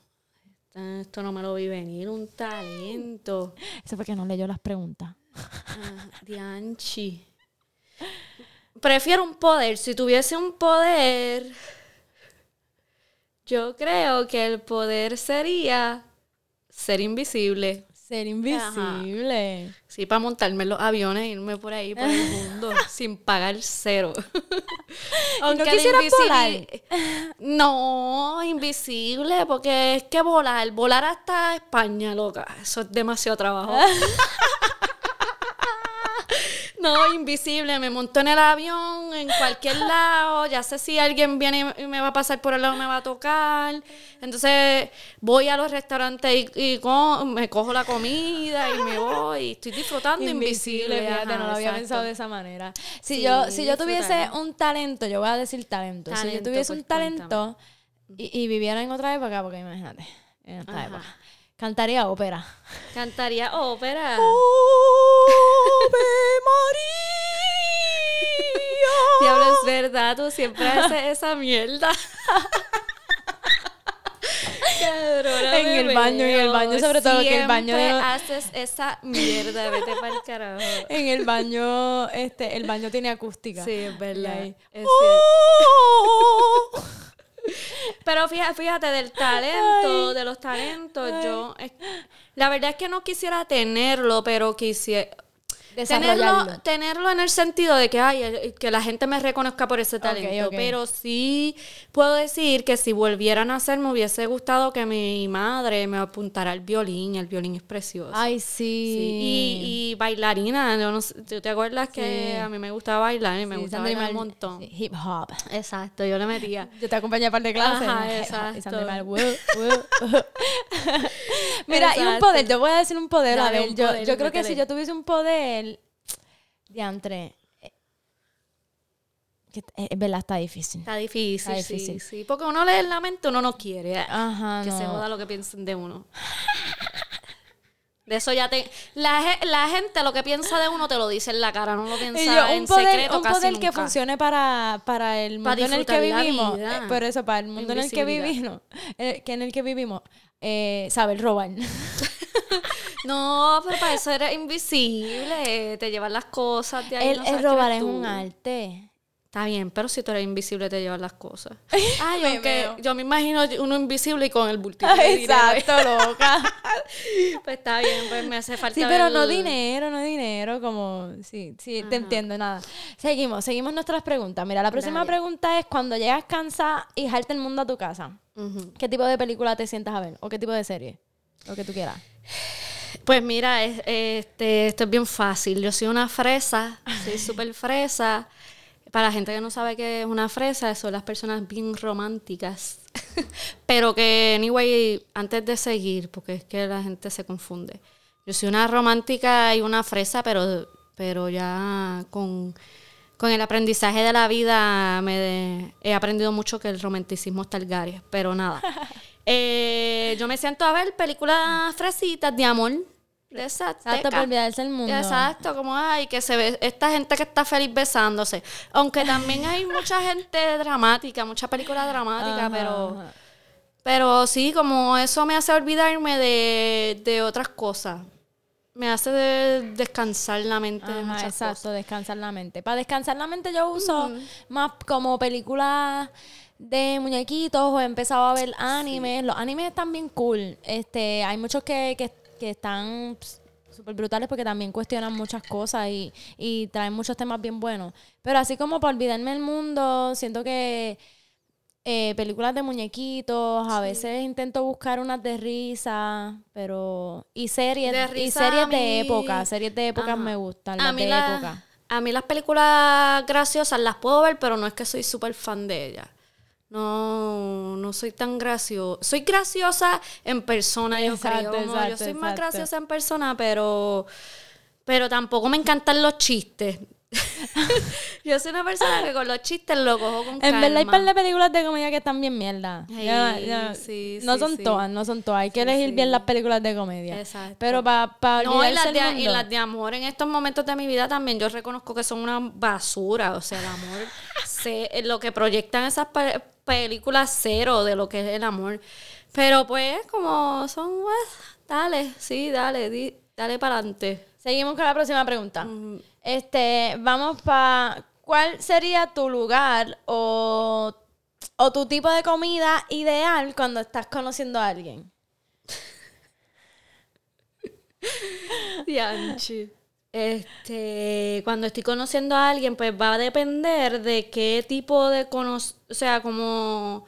S2: Esto no me lo vi venir, un talento.
S1: Eso fue que no leyó las preguntas.
S2: Ah, dianchi. Prefiero un poder. Si tuviese un poder, yo creo que el poder sería ser invisible.
S1: Ser invisible.
S2: Sí, para montarme en los aviones e irme por ahí, por el mundo, sin pagar cero.
S1: Aunque ¿No quisiera volar?
S2: No, invisible, porque es que volar, volar hasta España, loca, eso es demasiado trabajo. No, invisible. Me monto en el avión, en cualquier lado. Ya sé si alguien viene y me va a pasar por el lado, me va a tocar. Entonces voy a los restaurantes y, me cojo la comida y me voy. Estoy disfrutando invisible.
S1: fíjate, no lo había pensado de esa manera. Si yo, si yo tuviese un talento, yo voy a decir talento. si yo tuviese un pues, talento y, viviera en otra época, porque imagínate, en esta época. Cantaría ópera.
S2: Cantaría ópera.
S1: ¡Ave María!
S2: Diablo, es verdad, tú siempre haces esa mierda.
S1: en el baño, en el baño, sobre todo que el baño
S2: de haces esa mierda, vete para el carajo.
S1: En el baño, este, el baño tiene acústica.
S2: Sí, es verdad. Es ¡Oh! Pero fíjate, fíjate, del talento, de los talentos, yo... la verdad es que no quisiera tenerlo, pero quisiera... tenerlo, tenerlo en el sentido de que, ay, que la gente me reconozca por ese talento. Pero sí puedo decir que si volvieran a hacer, me hubiese gustado que mi madre me apuntara al violín. El violín es precioso.
S1: Ay, sí.
S2: Y, bailarina. no ¿Tú te acuerdas que a mí me gustaba bailar y me gustaba bailar un montón?
S1: Hip hop.
S2: Exacto, yo le metía.
S1: Yo te acompañé a par de clases. Ajá, exacto. Mira, y un poder, yo voy a decir un poder. a ver, yo, yo creo que si yo tuviese un poder, diantre. Eh, eh, es verdad, está difícil.
S2: Está difícil, está difícil. Sí, sí, Porque uno lee el lamento, uno no quiere Ajá, que se joda lo que piensen de uno. De eso ya te... La, la, gente lo que piensa de uno te lo dice en la cara, no lo piensa en secreto
S1: Un poder que funcione para, para el mundo en el que vivimos. Eh, por eso, para el mundo en el que vivimos. que en el que vivimos. Eh, saber robar.
S2: no, pero para eso eres invisible. Te llevan las cosas de ahí.
S1: El, el robar es un arte.
S2: Está bien, pero si tú eres invisible te llevan las cosas. Ay, aunque yo me imagino uno invisible y con el bultito.
S1: Exacto, loca.
S2: pues está bien, pues me hace falta.
S1: Sí, pero no dinero, no dinero, como sí, sí, te entiendo, nada. Seguimos, seguimos nuestras preguntas. Mira, la próxima pregunta es cuando llegas cansada y jalta el mundo a tu casa. ¿Qué tipo de película te sientas a ver? ¿O qué tipo de serie? Lo que tú quieras.
S2: Pues mira, este, esto es bien fácil. Yo soy una fresa, soy súper fresa. Para la gente que no sabe qué es una fresa, son las personas bien románticas. Pero que, anyway, antes de seguir, porque es que la gente se confunde. Yo soy una romántica y una fresa, pero, pero ya con, el aprendizaje de la vida me he aprendido mucho que el romanticismo está el gary, pero nada. Eh, yo me siento a ver películas fresitas de amor Exacto.
S1: Exacto, por olvidarse el mundo.
S2: Exacto, como hay que se ve esta gente que está feliz besándose. Aunque también hay mucha gente dramática, mucha película dramática, pero pero sí, como eso me hace olvidarme de, otras cosas. Me hace descansar la mente de muchas exacto,
S1: descansar la mente. Para descansar la mente yo uso más como películas de muñequitos o he empezado a ver animes. Los animes están bien cool. Este, hay muchos que, que que están súper brutales porque también cuestionan muchas cosas y, y traen muchos temas bien buenos. Pero así como para olvidarme el mundo, siento que eh, películas de muñequitos, a veces intento buscar unas de risa, pero... Y series de, y series de época, series de época me gustan, las de época.
S2: A mí las películas graciosas las puedo ver, pero no es que soy súper fan de ellas. No, no soy tan graciosa. Soy graciosa en persona, yo creo. yo soy más graciosa en persona, pero, pero tampoco me encantan los chistes. yo soy una persona que con los chistes lo cojo con en
S1: calma. En verdad hay par de películas de comedia que están bien mierda. no son todas, no son todas. Hay que elegir bien las películas de comedia. Exacto. Pero para pa
S2: No, y las, de, y las de amor en estos momentos de mi vida también yo reconozco que son una basura. O sea, el amor, sé, lo que proyectan esas película cero de lo que es el amor. Pero pues, como son, pues, dale, sí, dale, dale para adelante.
S1: Seguimos con la próxima pregunta. Este, vamos para. ¿Cuál sería tu lugar o, o tu tipo de comida ideal cuando estás conociendo a alguien?
S2: Dianchi. Este, cuando estoy conociendo a alguien, pues va a depender de qué tipo de o sea, como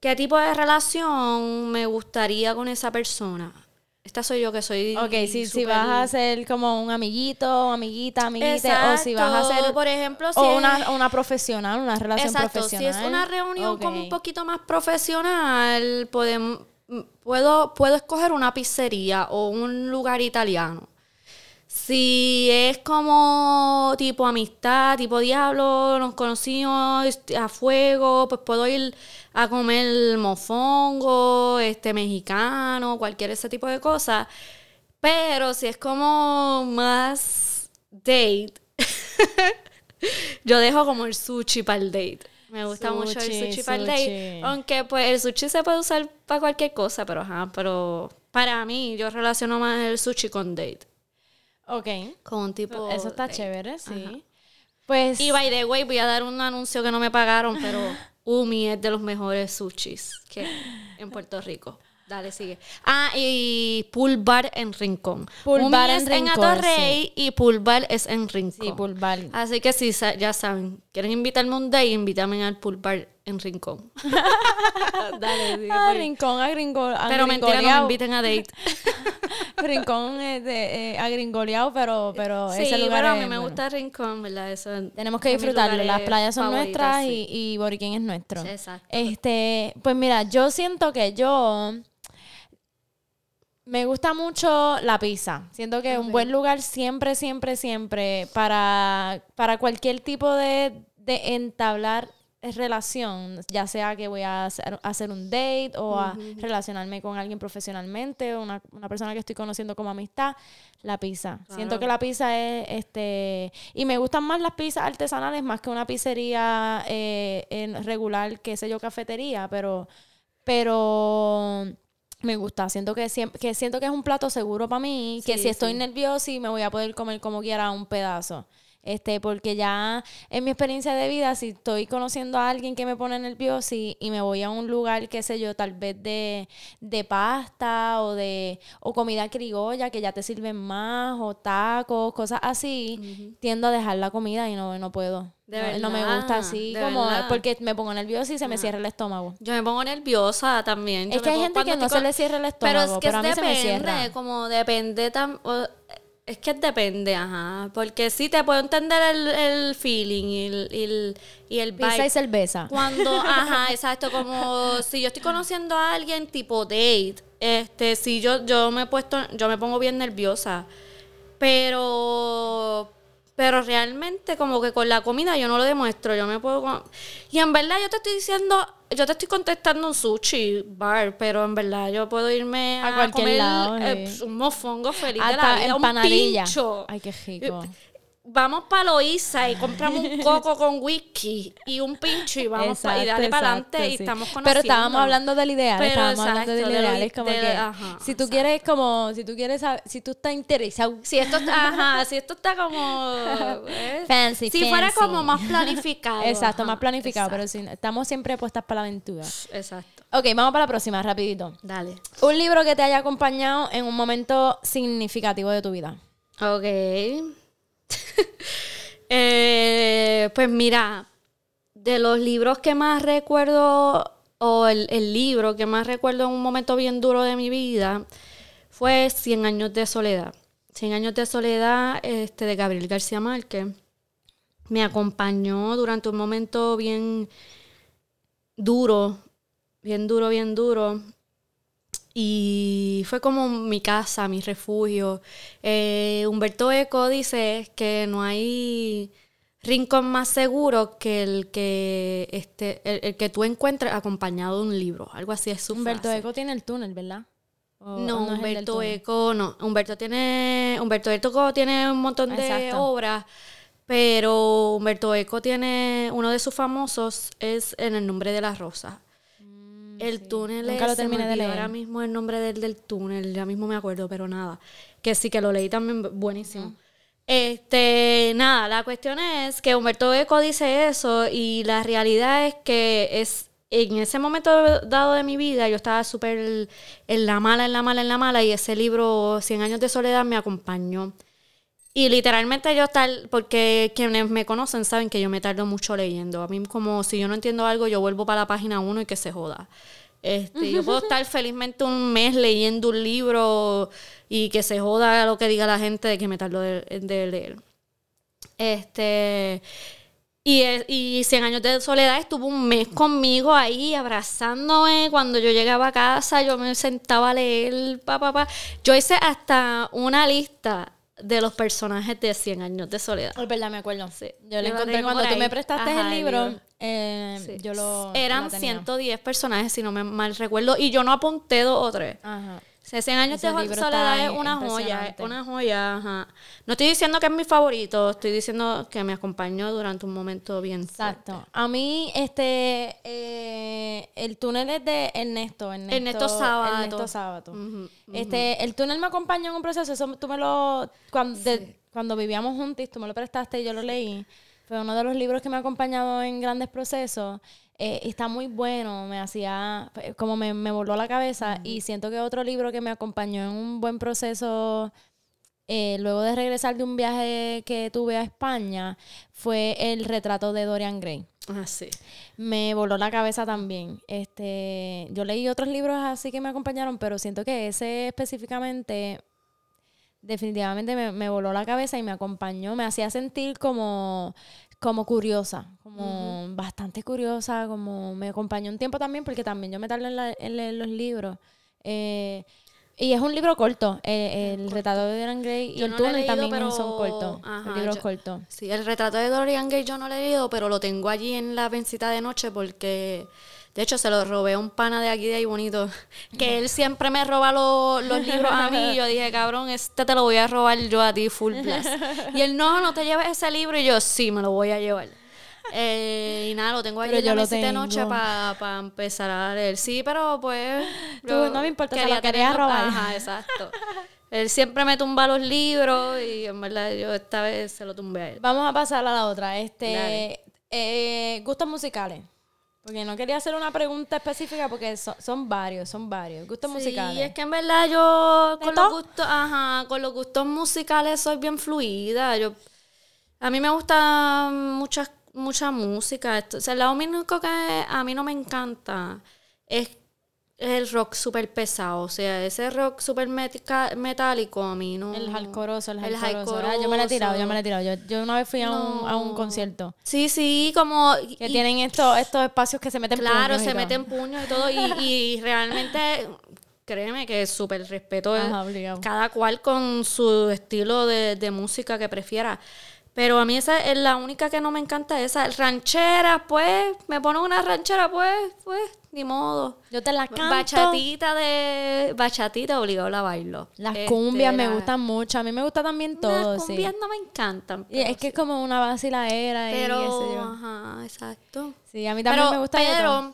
S2: qué tipo de relación me gustaría con esa persona. Esta soy yo que soy.
S1: Ok, si, si vas a ser como un amiguito, amiguita, amiguita, o si vas a ser.
S2: por ejemplo, si.
S1: O una, una, profesional, una relación Exacto, profesional.
S2: Si es una reunión como un poquito más profesional, podemos, puedo, puedo escoger una pizzería o un lugar italiano. Si es como tipo amistad, tipo diablo, nos conocimos este, a fuego, pues puedo ir a comer mofongo, este mexicano, cualquier ese tipo de cosas. Pero si es como más date, yo dejo como el sushi para el date. Me gusta mucho el sushi, para el date. Aunque pues el sushi se puede usar para cualquier cosa, pero ajá, pero para mí yo relaciono más el sushi con date.
S1: Ok.
S2: Con un tipo.
S1: Eso está chévere, sí. Pues.
S2: Y by the way, voy a dar un anuncio que no me pagaron, pero Umi es de los mejores sushis que en Puerto Rico. Dale, sigue. Ah, y Pool Bar en Rincón.
S1: Pool Bar en
S2: es
S1: Rincón,
S2: en Atorrey y Pool Bar es en Rincón.
S1: Sí, Pool Bar.
S2: Así que sí, sa- ya saben, quieren invitarme un day, invítame al Pool Bar en Rincón. Dale, sigue,
S1: Ah, rincón agringo,
S2: Pero mentira, no me
S1: agringoleado.
S2: inviten a date.
S1: rincón eh, de, eh, agringoleado, pero, pero
S2: sí,
S1: ese lugar
S2: pero a
S1: es
S2: mí me
S1: bueno.
S2: gusta Rincón, ¿verdad? Eso
S1: Tenemos que
S2: es
S1: disfrutarlo. Las playas son nuestras
S2: sí.
S1: y, y Boriquín es nuestro.
S2: Sí, exacto.
S1: Este, pues mira, yo siento que yo me gusta mucho la pizza. Siento que es un buen lugar siempre, siempre, siempre para, para cualquier tipo de, de entablar relación, ya sea que voy a hacer, hacer un date o a relacionarme con alguien profesionalmente, o una, una persona que estoy conociendo como amistad, la pizza. Siento que la pizza es, este, y me gustan más las pizzas artesanales más que una pizzería eh, en regular, qué sé yo, cafetería, pero, pero me gusta. Siento que, siempre, que siento que es un plato seguro para mí, que si estoy
S2: sí.
S1: nerviosa y me voy a poder comer como quiera un pedazo. Este, porque ya en mi experiencia de vida, si estoy conociendo a alguien que me pone nerviosa y, y me voy a un lugar, qué sé yo, tal vez de, de pasta o de o comida criolla que ya te sirven más, o tacos, cosas así, tiendo a dejar la comida y no, no puedo.
S2: De
S1: no, no me
S2: verdad,
S1: gusta así, como
S2: verdad.
S1: porque me pongo nerviosa y se me cierra el estómago.
S2: Yo me pongo nerviosa también. Yo
S1: Es que hay
S2: pongo-
S1: gente que no se le cierra el
S2: Pero
S1: estómago,
S2: es que
S1: pero a mí
S2: es
S1: se me
S2: depende,
S1: cierra.
S2: como depende o- es que depende, ajá. Porque sí te puedo entender el, el feeling y el, y el, y el
S1: Pizza
S2: vibe.
S1: y cerveza.
S2: Cuando, ajá, exacto, como si yo estoy conociendo a alguien tipo date, este, si yo, yo me he puesto, yo me pongo bien nerviosa. Pero, pero realmente como que con la comida yo no lo demuestro, yo me puedo... Y en verdad yo te estoy diciendo, yo te estoy contestando un sushi bar, pero en verdad yo puedo irme
S1: A
S2: a,
S1: cualquier
S2: comer
S1: lado,
S2: eh, un mofongo feliz de la
S1: Hasta
S2: vida, un pincho.
S1: Ay, qué rico.
S2: Vamos para Loíza y compramos un coco con whisky y un pincho y vamos pa- y dale para adelante y estamos conociendo.
S1: Pero estábamos hablando del ideal,
S2: Pero
S1: estábamos hablando del
S2: de
S1: ideal, es como
S2: de-
S1: que
S2: ajá,
S1: si tú
S2: exacto.
S1: quieres como si tú quieres si tú estás interesado
S2: Si esto está, ajá, si esto está como ¿ves?
S1: Fancy,
S2: si fuera como más planificado.
S1: Exacto,
S2: ajá,
S1: más planificado, pero si estamos siempre puestas para la aventura.
S2: Exacto.
S1: Ok, vamos para la próxima, rapidito.
S2: Dale.
S1: Un libro que te haya acompañado en un momento significativo de tu vida.
S2: Ok. Eh, pues mira, de los libros que más recuerdo, o el, el libro que más recuerdo en un momento bien duro de mi vida, fue Cien años de soledad. Cien años de soledad este, de Gabriel García Márquez. Me acompañó durante un momento bien duro, bien duro, bien duro. Y fue como mi casa, mi refugio. Eh, Humberto Eco dice que no hay rincón más seguro que el que este, el, el que tú encuentres acompañado de un libro. Algo así es su
S1: Humberto
S2: frase.
S1: Eco tiene el túnel, ¿verdad? O-
S2: No,
S1: o
S2: Humberto? Eco no. Humberto tiene Humberto Eco tiene un montón de obras, pero Humberto Eco tiene uno de sus famosos es En el nombre de la rosa. El túnel
S1: Nunca lo
S2: es, me
S1: terminé de leer.
S2: ahora mismo el nombre del, del túnel, ya mismo me acuerdo, pero nada. Que sí que lo leí también, buenísimo. Este, nada, la cuestión es que Humberto Eco dice eso y la realidad es que es en ese momento dado de mi vida yo estaba súper en la mala, en la mala, en la mala y ese libro, Cien años de soledad, me acompañó. Y literalmente yo estar, porque quienes me conocen saben que yo me tardo mucho leyendo. A mí como si yo no entiendo algo, yo vuelvo para la página 1 y que se joda. Este, yo puedo estar felizmente un mes leyendo un libro y que se joda lo que diga la gente de que me tardo de, leer. Este, y, y 100 años de soledad estuvo un mes conmigo ahí abrazándome. Cuando yo llegaba a casa, yo me sentaba a leer, pa, pa, pa. Yo hice hasta una lista de los personajes de 100 años de soledad.
S1: Es verdad, me acuerdo.
S2: Sí,
S1: Yo lo encontré cuando tú me prestaste
S2: Ajá,
S1: el
S2: el
S1: libro. eh,
S2: Sí.
S1: Yo lo.
S2: Eran
S1: la tenía.
S2: 110 personajes, si no me mal recuerdo, y yo no apunté dos o tres.
S1: Ajá.
S2: O sea, 100 años
S1: Ese
S2: de soledad es una joya, es una joya, ajá. No estoy diciendo que es mi favorito, estoy diciendo que me acompañó durante un momento bien
S1: Exacto.
S2: fuerte.
S1: A mí, este, eh, el túnel es de Ernesto. Ernesto,
S2: Ernesto Sábato.
S1: Ernesto Sábato.
S2: Ujú,
S1: Este, el túnel me acompañó en un proceso. Eso tú me lo, cuando, de- cuando vivíamos juntos, tú me lo prestaste y yo lo leí. Fue uno de los libros que me ha acompañado en grandes procesos. Eh, está muy bueno, me hacía, como me, me voló la cabeza y siento que otro libro que me acompañó en un buen proceso eh, luego de regresar de un viaje que tuve a España, fue el retrato de Dorian Gray.
S2: Ah, sí.
S1: Me voló la cabeza también. Este, yo leí otros libros así que me acompañaron, pero siento que ese específicamente definitivamente me, me voló la cabeza y me acompañó, me hacía sentir como como curiosa, como bastante curiosa, como me acompañó un tiempo también, porque también yo me tardé en, leer los libros. Eh, y es un libro corto, eh, el retrato de Dorian Gray y el túnel también son cortos, libros cortos.
S2: Sí, el retrato de Dorian Gray yo no lo he leído, pero lo tengo allí en la vencita de noche porque de hecho, se lo robé a un pana de aquí de ahí bonito, que él siempre me roba los libros a mí. Y yo dije, cabrón, este te lo voy a robar yo a ti, full blast. Y él, no, no te lleves ese libro. Y yo, sí, me lo voy a llevar. Eh, y nada, lo tengo ahí en la mesita de noche para empezar a leer. Sí, pero pues...
S1: no me importa, que lo quería robar.
S2: Ajá, exacto. Él siempre me tumba los libros y en verdad yo esta vez se lo tumbé a él.
S1: Vamos a pasar a la otra. Este, eh, gustos musicales. Porque no quería hacer una pregunta específica porque son, varios, son varios. Gustos sí, musicales.
S2: Sí, es que en verdad yo con los, gustos, ajá, con los gustos musicales soy bien fluida. Yo, a mí me gusta mucha, mucha música. o sea, lo único que a mí no me encanta es el rock súper pesado. O sea, ese rock súper metálico a mí no.
S1: El hardcoreoso, el hardcoreoso. Ah, yo me lo he tirado, yo me lo he tirado. Yo, yo una vez fui a, un, a un concierto.
S2: Sí, sí, como.
S1: Que tienen estos, estos espacios que se meten
S2: puños. Claro, se meten puños y todo. Y, y realmente. Créeme que es súper respeto. cada cual con su estilo de, de música que prefiera. Pero a mí esa es la única que no me encanta, esa ranchera, pues, me pone una ranchera, pues, pues, ni modo.
S1: Yo te la canto.
S2: Bachatita de, bachatita obligado la bailo.
S1: Las este, cumbias me gustan mucho, a mí me gusta también todo,
S2: Las cumbias no me encantan.
S1: Y es que es como una vaciladera
S2: pero,
S1: y
S2: ajá, exacto.
S1: Sí, a mí también me gusta
S2: Pero,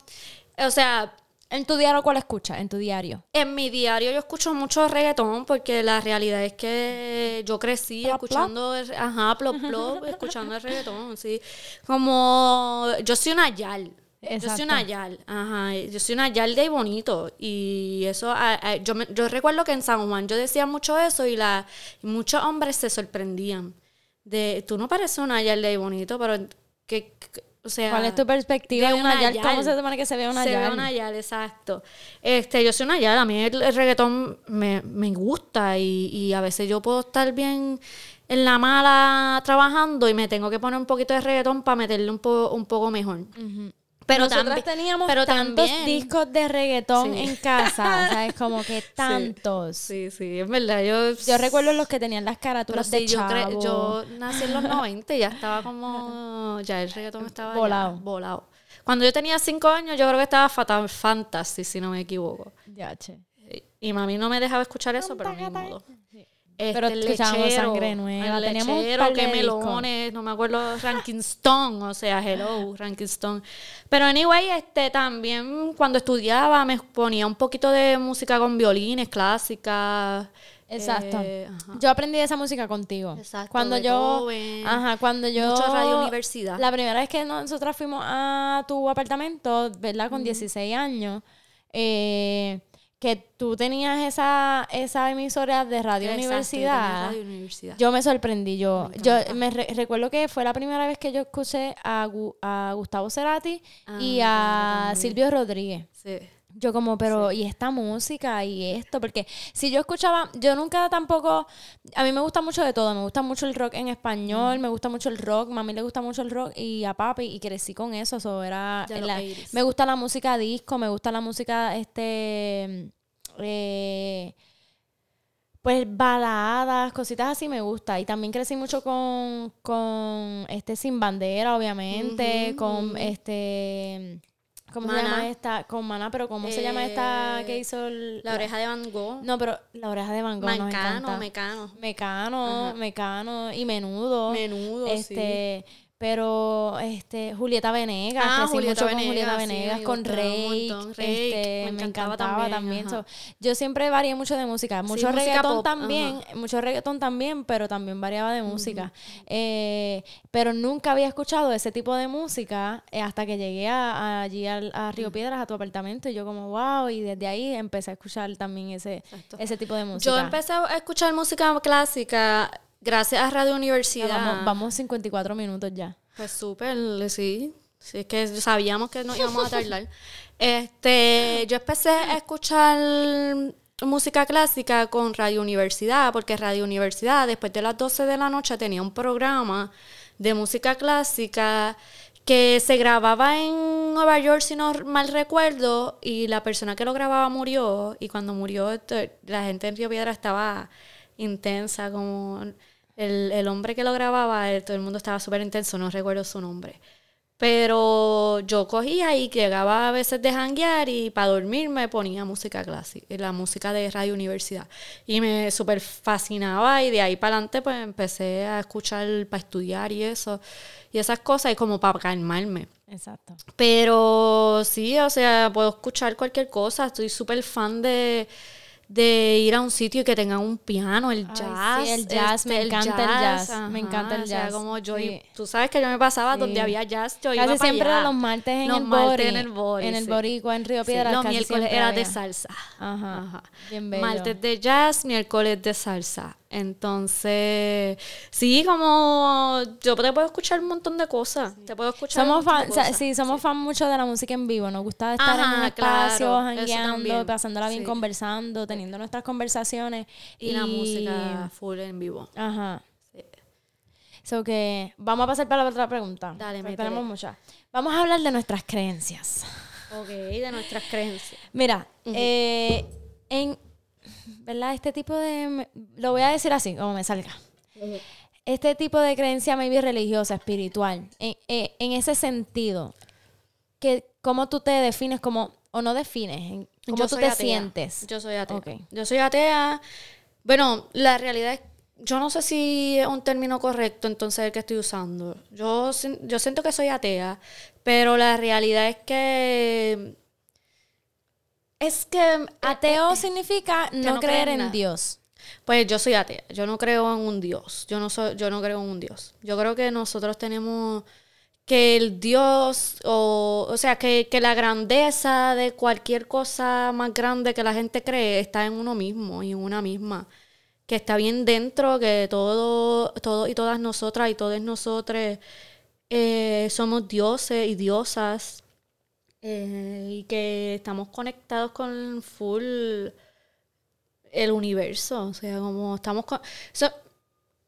S2: o sea,
S1: ¿En tu diario cuál escuchas? ¿En tu diario?
S2: En mi diario yo escucho mucho reggaetón porque la realidad es que yo crecí escuchando, ajá, plop, plop, escuchando el reggaetón, sí. Como yo soy una yal. Yo soy una yal, ajá, yo soy una yal de bonito y eso, yo, yo recuerdo que en San Juan yo decía mucho eso y, la, muchos hombres se sorprendían de, tú no pareces una yal de bonito, pero que
S1: ¿Cuál es tu perspectiva de una, yal? ¿Cómo se supone que se ve una
S2: yal?
S1: Se
S2: ve una yal, exacto. Este, yo soy una yal, a mí el, reggaetón me, me gusta y, y, a veces yo puedo estar bien en la mala trabajando y me tengo que poner un poquito de reggaetón para meterle un, un poco mejor.
S1: Pero Nosotras teníamos pero tantos discos de reggaetón en casa, o sea, es como que tantos.
S2: Sí, sí, es verdad. Yo,
S1: yo recuerdo los que tenían las carátulas de yo,
S2: yo nací en los 90 y ya estaba como, ya el reggaetón estaba
S1: volado.
S2: volado. Cuando yo tenía 5 años, yo creo que estaba Fatal Fantasy, si no me equivoco.
S1: Ya, che.
S2: Y mami no me dejaba escuchar eso, pero ni modo.
S1: Este, pero escuchábamos sangre nueva. Teníamos
S2: un que melones, no me acuerdo, Ranking Stone, o sea, hello, Ranking Stone. Pero anyway, este también cuando estudiaba me ponía un poquito de música con violines, clásicas.
S1: Exacto. Eh, yo aprendí esa música contigo.
S2: Exacto.
S1: Cuando yo, ajá, cuando yo
S2: mucho radio universidad.
S1: La primera vez que nosotras fuimos a tu apartamento, ¿verdad? Con 16 años, eh que tú tenías esa, esa emisora de Radio, Universidad, yo me sorprendí. Yo, yo me recuerdo que fue la primera vez que yo escuché a, a Gustavo Cerati y ah, a Silvio Rodríguez.
S2: Sí.
S1: Yo como, pero, ¿y esta música y esto? Porque si yo escuchaba, yo nunca tampoco, a mí me gusta mucho de todo, me gusta mucho el rock en español, me gusta mucho el rock, a mí le gusta mucho el rock y a papi, y crecí con eso, eso era, me gusta la música disco, me gusta la música, este, eh, pues baladas, cositas así me gusta. Y también crecí mucho con, con este Sin Bandera, obviamente, con este ¿Cómo se llama esta? Con Mana, pero ¿cómo se llama esta que hizo
S2: La oreja de Van Gogh.
S1: No, pero la oreja de Van Gogh
S2: Mecano, Mecano.
S1: Mecano, Mecano y Menudo.
S2: Menudo,
S1: este,
S2: sí.
S1: Pero este Julieta Venegas, ah, mucho con Julieta Venegas, con Rey, este, me, encantaba, también. yo siempre varié mucho de música, mucho reggaetón también, mucho reggaetón también, pero también variaba de música. Eh, pero nunca había escuchado ese tipo de música eh, hasta que llegué allí a, Río Piedras, a tu apartamento, y yo como, wow, y desde ahí empecé a escuchar también ese, ese tipo de música.
S2: Yo empecé a escuchar música clásica Gracias a Radio Universidad.
S1: vamos, vamos 54 minutos ya.
S2: Pues súper, sí. Sí, es que sabíamos que no íbamos a tardar. este, yo empecé a escuchar música clásica con Radio Universidad, porque Radio Universidad, después de las 12 de la noche, tenía un programa de música clásica que se grababa en Nueva York, si no mal recuerdo, y la persona que lo grababa murió, y cuando murió, la gente en Río Piedra estaba intensa, como el, el hombre que lo grababa, todo el mundo estaba súper intenso, no recuerdo su nombre. Pero yo cogía y llegaba a veces de janguear y para dormir me ponía música clásica, la música de Radio Universidad. Y me súper fascinaba y de ahí para adelante pues empecé a escuchar para estudiar y eso. Y esas cosas y como para calmarme.
S1: Exacto.
S2: Pero sí, o sea, puedo escuchar cualquier cosa. Estoy súper fan de de ir a un sitio que tenga un piano, el jazz.
S1: sí, el jazz, me este, encanta el jazz. me encanta el jazz.
S2: como yo, tú sabes que yo me pasaba donde había jazz, yo Casi
S1: siempre
S2: allá.
S1: los martes en el Bori. en el Bori. En el Boricua, en Río Piedras.
S2: los miércoles era de salsa. Ajá. Ajá. Bien bello. Martes de jazz, miércoles de salsa. Entonces, sí, como yo te puedo escuchar un montón de cosas. Te puedo escuchar.
S1: Somos fan, sí, somos fan mucho de la música en vivo. Nos gusta estar en un espacio, jangueando, pasándola bien, conversando, teniendo nuestras conversaciones.
S2: Y, la música full en vivo.
S1: Ajá. Sí. So que vamos a pasar para la otra pregunta. Dale, me tenemos muchas. Vamos a hablar de nuestras creencias.
S2: Ok, de nuestras creencias.
S1: Mira, eh, en ¿verdad? Este tipo de, lo voy a decir así, como me salga. Este tipo de creencia maybe religiosa, espiritual, en, eh, en ese sentido, que cómo tú te defines como, o no defines, cómo tú te sientes.
S2: Yo soy atea. Yo soy atea. Bueno, la realidad es yo no sé si es un término correcto entonces el que estoy usando. Yo, yo siento que soy atea, pero la realidad es que
S1: es que ateo significa no, creer en, Dios.
S2: Pues yo soy atea, yo no creo en un Dios, yo no soy, yo no creo en un Dios. Yo creo que nosotros tenemos que el Dios, o, o sea, que, que, la grandeza de cualquier cosa más grande que la gente cree está en uno mismo y en una misma. Que está bien dentro, que todo, todo y todas nosotras y todos nosotros eh, somos dioses y diosas eh, y que estamos conectados con full el universo. O sea, como estamos con.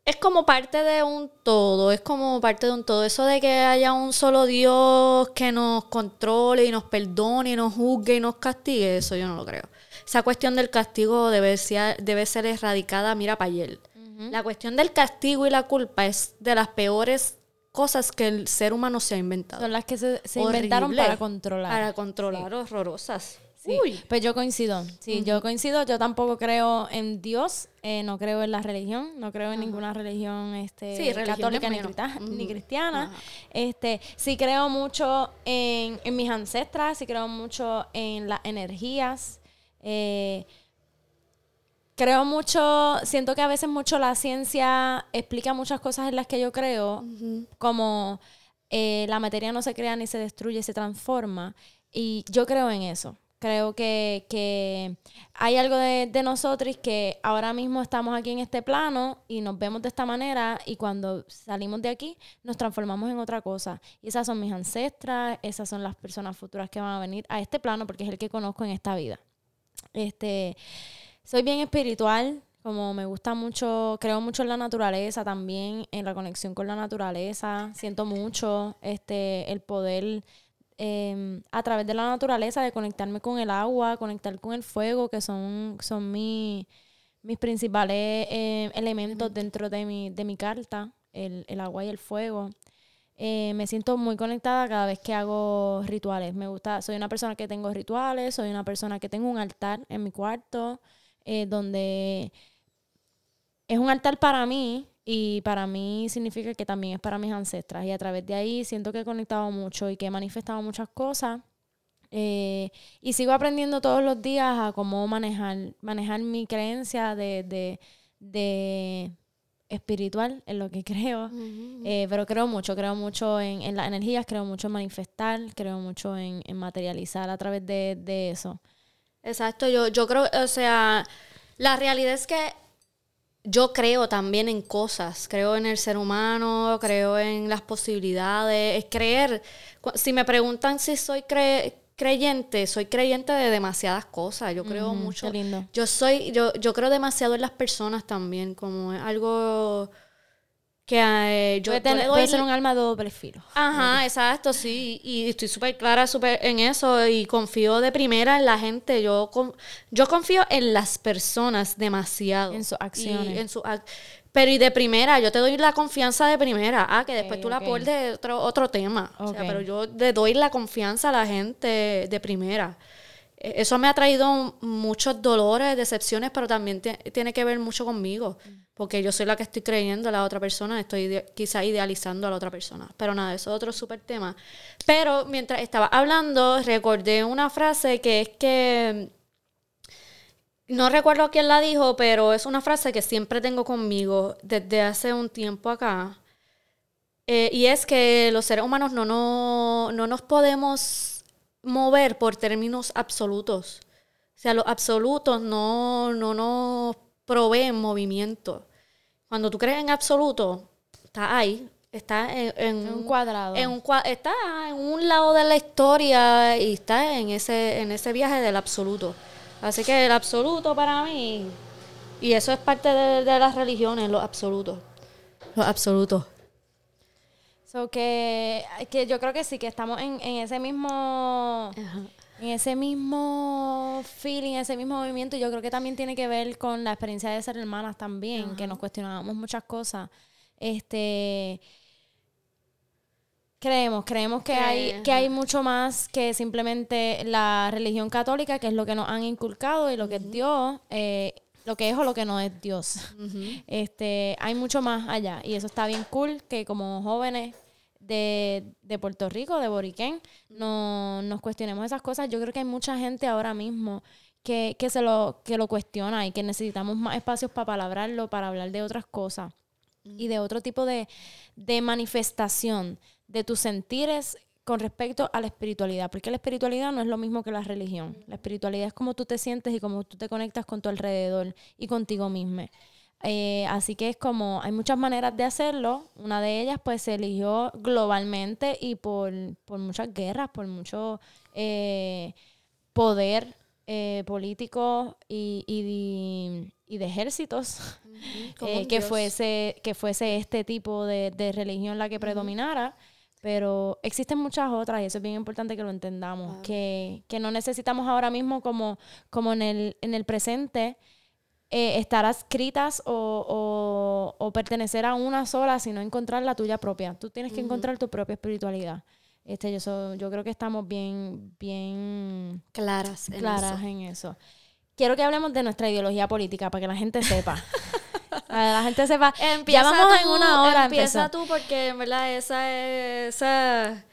S2: es como parte de un todo, es como parte de un todo. Eso de que haya un solo Dios que nos controle y nos perdone y nos juzgue y nos castigue, eso yo no lo creo. Esa cuestión del castigo debe ser, debe ser erradicada, mira para ayer. La cuestión del castigo y la culpa es de las peores cosas que el ser humano se ha inventado.
S1: Son las que se, inventaron para controlar.
S2: Para controlar, horrorosas.
S1: Sí. Pues yo coincido. Sí, yo coincido. Yo tampoco creo en Dios, eh, no creo en la religión, no creo en ninguna religión este, católica ni, cristiana. Este, sí creo mucho en, en, mis ancestras, sí creo mucho en las energías. Eh, creo mucho, siento que a veces mucho la ciencia explica muchas cosas en las que yo creo, como eh, la materia no se crea ni se destruye, se transforma. Y yo creo en eso. Creo que, que hay algo de, de, nosotros que ahora mismo estamos aquí en este plano y nos vemos de esta manera y cuando salimos de aquí nos transformamos en otra cosa. Y esas son mis ancestras, esas son las personas futuras que van a venir a este plano porque es el que conozco en esta vida. Este, soy bien espiritual, como me gusta mucho, creo mucho en la naturaleza también, en la conexión con la naturaleza. Siento mucho este el poder em, a través de la naturaleza de conectarme con el agua, conectar con el fuego, que son, son mis principales em, elementos dentro de mi, de mi carta, el, el agua y el fuego. Eh, me siento muy conectada cada vez que hago rituales. Me gusta, soy una persona que tengo rituales, soy una persona que tengo un altar en mi cuarto, eh, donde es un altar para mí y para mí significa que también es para mis ancestras y a través de ahí siento que he conectado mucho y que he manifestado muchas cosas eh, y sigo aprendiendo todos los días a cómo manejar, manejar mi creencia de, de, espiritual en lo que creo. Eh, pero creo mucho, creo mucho en, las energías, creo mucho en manifestar, creo mucho en, materializar a través de, de, eso.
S2: Exacto, yo, yo creo, o sea, la realidad es que yo creo también en cosas, creo en el ser humano, creo en las posibilidades, es creer. Si me preguntan si soy cre creyente, soy creyente de demasiadas cosas. Yo creo mucho. lindo. Yo soy, yo, yo creo demasiado en las personas también, como algo que eh, yo
S1: puede, ser un alma de doble filo.
S2: Ajá, exacto, sí. Y estoy súper clara super en eso y confío de primera en la gente. Yo, yo confío en las personas demasiado.
S1: En sus acciones.
S2: en su pero y de primera, yo te doy la confianza de primera. Ah, que después tú la aportes otro, otro tema. O sea, pero yo le doy la confianza a la gente de primera. E, eso me ha traído muchos dolores, decepciones, pero también tiene que ver mucho conmigo. Porque yo soy la que estoy creyendo a la otra persona, estoy quizá idealizando a la otra persona. Pero nada, eso es otro súper tema. Pero mientras estaba hablando, recordé una frase que es que no recuerdo quién la dijo, pero es una frase que siempre tengo conmigo desde hace un tiempo acá. Eh, y es que los seres humanos no, no, no nos podemos mover por términos absolutos. O sea, los absolutos no, no nos proveen movimiento. Cuando tú crees en absoluto, está ahí, está en,
S1: un cuadrado.
S2: En un, está en un lado de la historia y está en ese, en ese viaje del absoluto. Así que el absoluto para mí, y eso es parte de, las religiones, los absolutos. Los absolutos.
S1: So que, que yo creo que sí, que estamos en, ese mismo. En ese mismo feeling, ese mismo movimiento, yo creo que también tiene que ver con la experiencia de ser hermanas también, que nos cuestionábamos muchas cosas. Este, Creemos, creemos que hay, que hay mucho más que simplemente la religión católica, que es lo que nos han inculcado y lo que es Dios, eh, lo que es o lo que no es Dios. este, hay mucho más allá. Y eso está bien cool que como jóvenes de, Puerto Rico, de Boriquén, no, nos cuestionemos esas cosas. Yo creo que hay mucha gente ahora mismo que, se lo, que lo cuestiona y que necesitamos más espacios para palabrarlo, para hablar de otras cosas y de otro tipo de, de manifestación de tus sentires con respecto a la espiritualidad, porque la espiritualidad no es lo mismo que la religión. La espiritualidad es como tú te sientes y cómo tú te conectas con tu alrededor y contigo mismo. Eh, así que es como, hay muchas maneras de hacerlo. Una de ellas, pues, se eligió globalmente y por, muchas guerras, por mucho eh, poder eh, político y, de ejércitos, que, fuese, que fuese este tipo de, religión la que predominara. Pero existen muchas otras y eso es bien importante que lo entendamos, que, no necesitamos ahora mismo como, como en, el, en el presente eh, estar adscritas o, o, pertenecer a una sola, sino encontrar la tuya propia. Tú tienes que encontrar tu propia espiritualidad. Este, yo, yo creo que estamos bien, bien
S2: claras,
S1: en, claras eso. en eso. Quiero que hablemos de nuestra ideología política para que la gente sepa. la gente sepa.
S2: Empieza ya vamos en una hora. Empieza tú porque en verdad esa es... Esa,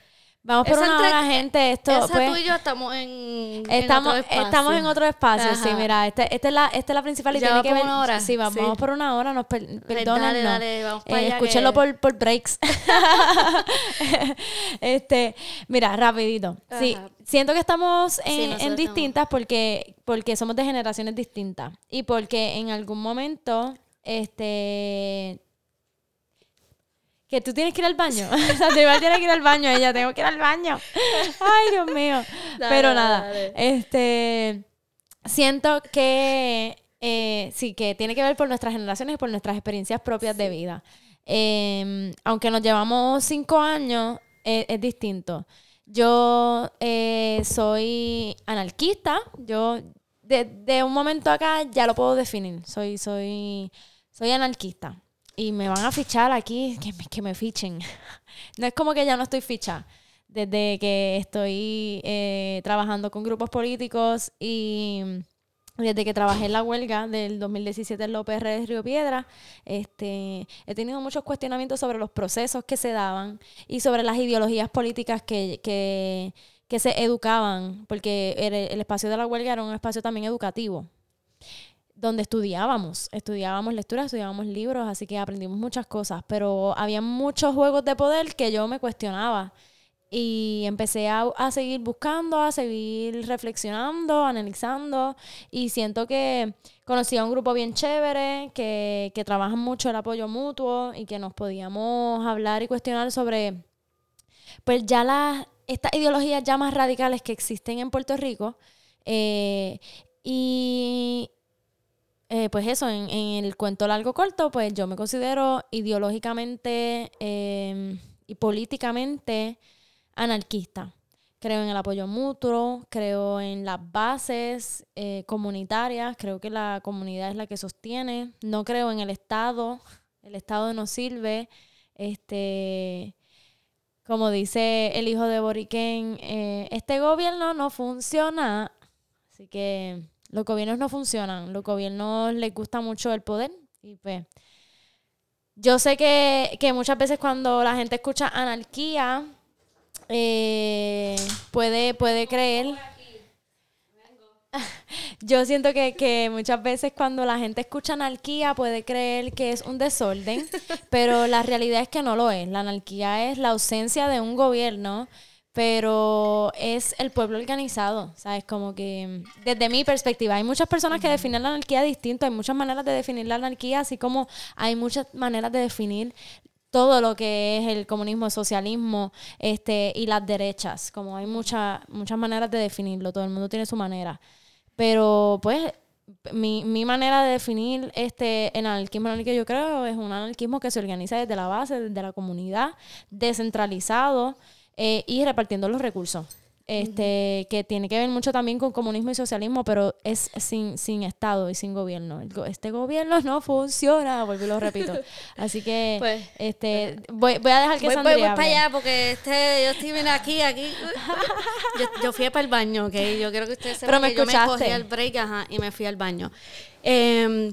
S1: Vamos por una hora, gente. Esto,
S2: esa pues, tú y yo estamos en,
S1: estamos, en otro espacio. Estamos en otro espacio, sí, mira. Esta este es, la, esta es la principal y tiene que ver...
S2: una hora.
S1: Sí, vamos, por una hora. Nos per, Dale,
S2: dale, vamos para
S1: eh, Escúchenlo por, por breaks. este, mira, rapidito. Sí, siento que estamos en, en distintas porque, porque somos de generaciones distintas. Y porque en algún momento este que tú tienes que ir al baño. o sea, te tienes que ir al baño, ella, tengo que ir al baño. Ay, Dios mío. Pero nada, este siento que eh, sí, que tiene que ver por nuestras generaciones y por nuestras experiencias propias de vida. Em, aunque nos llevamos cinco años, e, es distinto. Yo eh, soy anarquista. Yo, de, un momento acá, ya lo puedo definir. Soy, soy, soy anarquista y me van a fichar aquí, que me, que me fichen. no es como que ya no estoy ficha. Desde que estoy eh, trabajando con grupos políticos y desde que trabajé en la huelga del 2017 en López de Río Piedra, este, he tenido muchos cuestionamientos sobre los procesos que se daban y sobre las ideologías políticas que, que, que se educaban, porque el, espacio de la huelga era un espacio también educativo, donde estudiábamos, estudiábamos lectura, estudiábamos libros, así que aprendimos muchas cosas, pero había muchos juegos de poder que yo me cuestionaba y empecé a, seguir buscando, a seguir reflexionando, analizando. Y siento que conocí a un grupo bien chévere, que, que trabajan mucho el apoyo mutuo y que nos podíamos hablar y cuestionar sobre, pues ya las, estas ideologías ya más radicales que existen en Puerto Rico. Eh, y eh, pues eso, en, el cuento largo corto, pues yo me considero ideológicamente eh, y políticamente anarquista. Creo en el apoyo mutuo, creo en las bases eh, comunitarias, creo que la comunidad es la que sostiene. No creo en el Estado, el Estado no sirve. Este, como dice el hijo de Boriquén, eh, este gobierno no funciona. Así que los gobiernos no funcionan, los gobiernos les gusta mucho el poder y pues yo sé que, que muchas veces cuando la gente escucha anarquía, eh, puede, puede creer. Yo siento que, que, muchas veces cuando la gente escucha anarquía puede creer que es un desorden, pero la realidad es que no lo es. La anarquía es la ausencia de un gobierno, pero es el pueblo organizado, ¿sabes? Como que desde mi perspectiva, hay muchas personas que definen la anarquía distinto, hay muchas maneras de definir la anarquía, así como hay muchas maneras de definir todo lo que es el comunismo, el socialismo este, y las derechas. Como hay muchas muchas maneras de definirlo, todo el mundo tiene su manera. Pero pues mi, mi manera de definir este el anarquismo el que yo creo es un anarquismo que se organiza desde la base, desde la comunidad, descentralizado eh, y repartiendo los recursos este, que tiene que ver mucho también con comunismo y socialismo, pero es sin, sin Estado y sin gobierno. Este gobierno no funciona, vuelvo y lo repito. Así que pues, este, voy, voy, a dejar que
S2: voy,
S1: Sandra
S2: voy, voy para allá porque este, yo estoy bien aquí, aquí. Yo, yo, fui para el baño, ¿ok? Yo quiero que ustedes sepan
S1: pero me
S2: que
S1: escuchaste.
S2: yo me cogí el break ajá, y me fui al baño. Eh,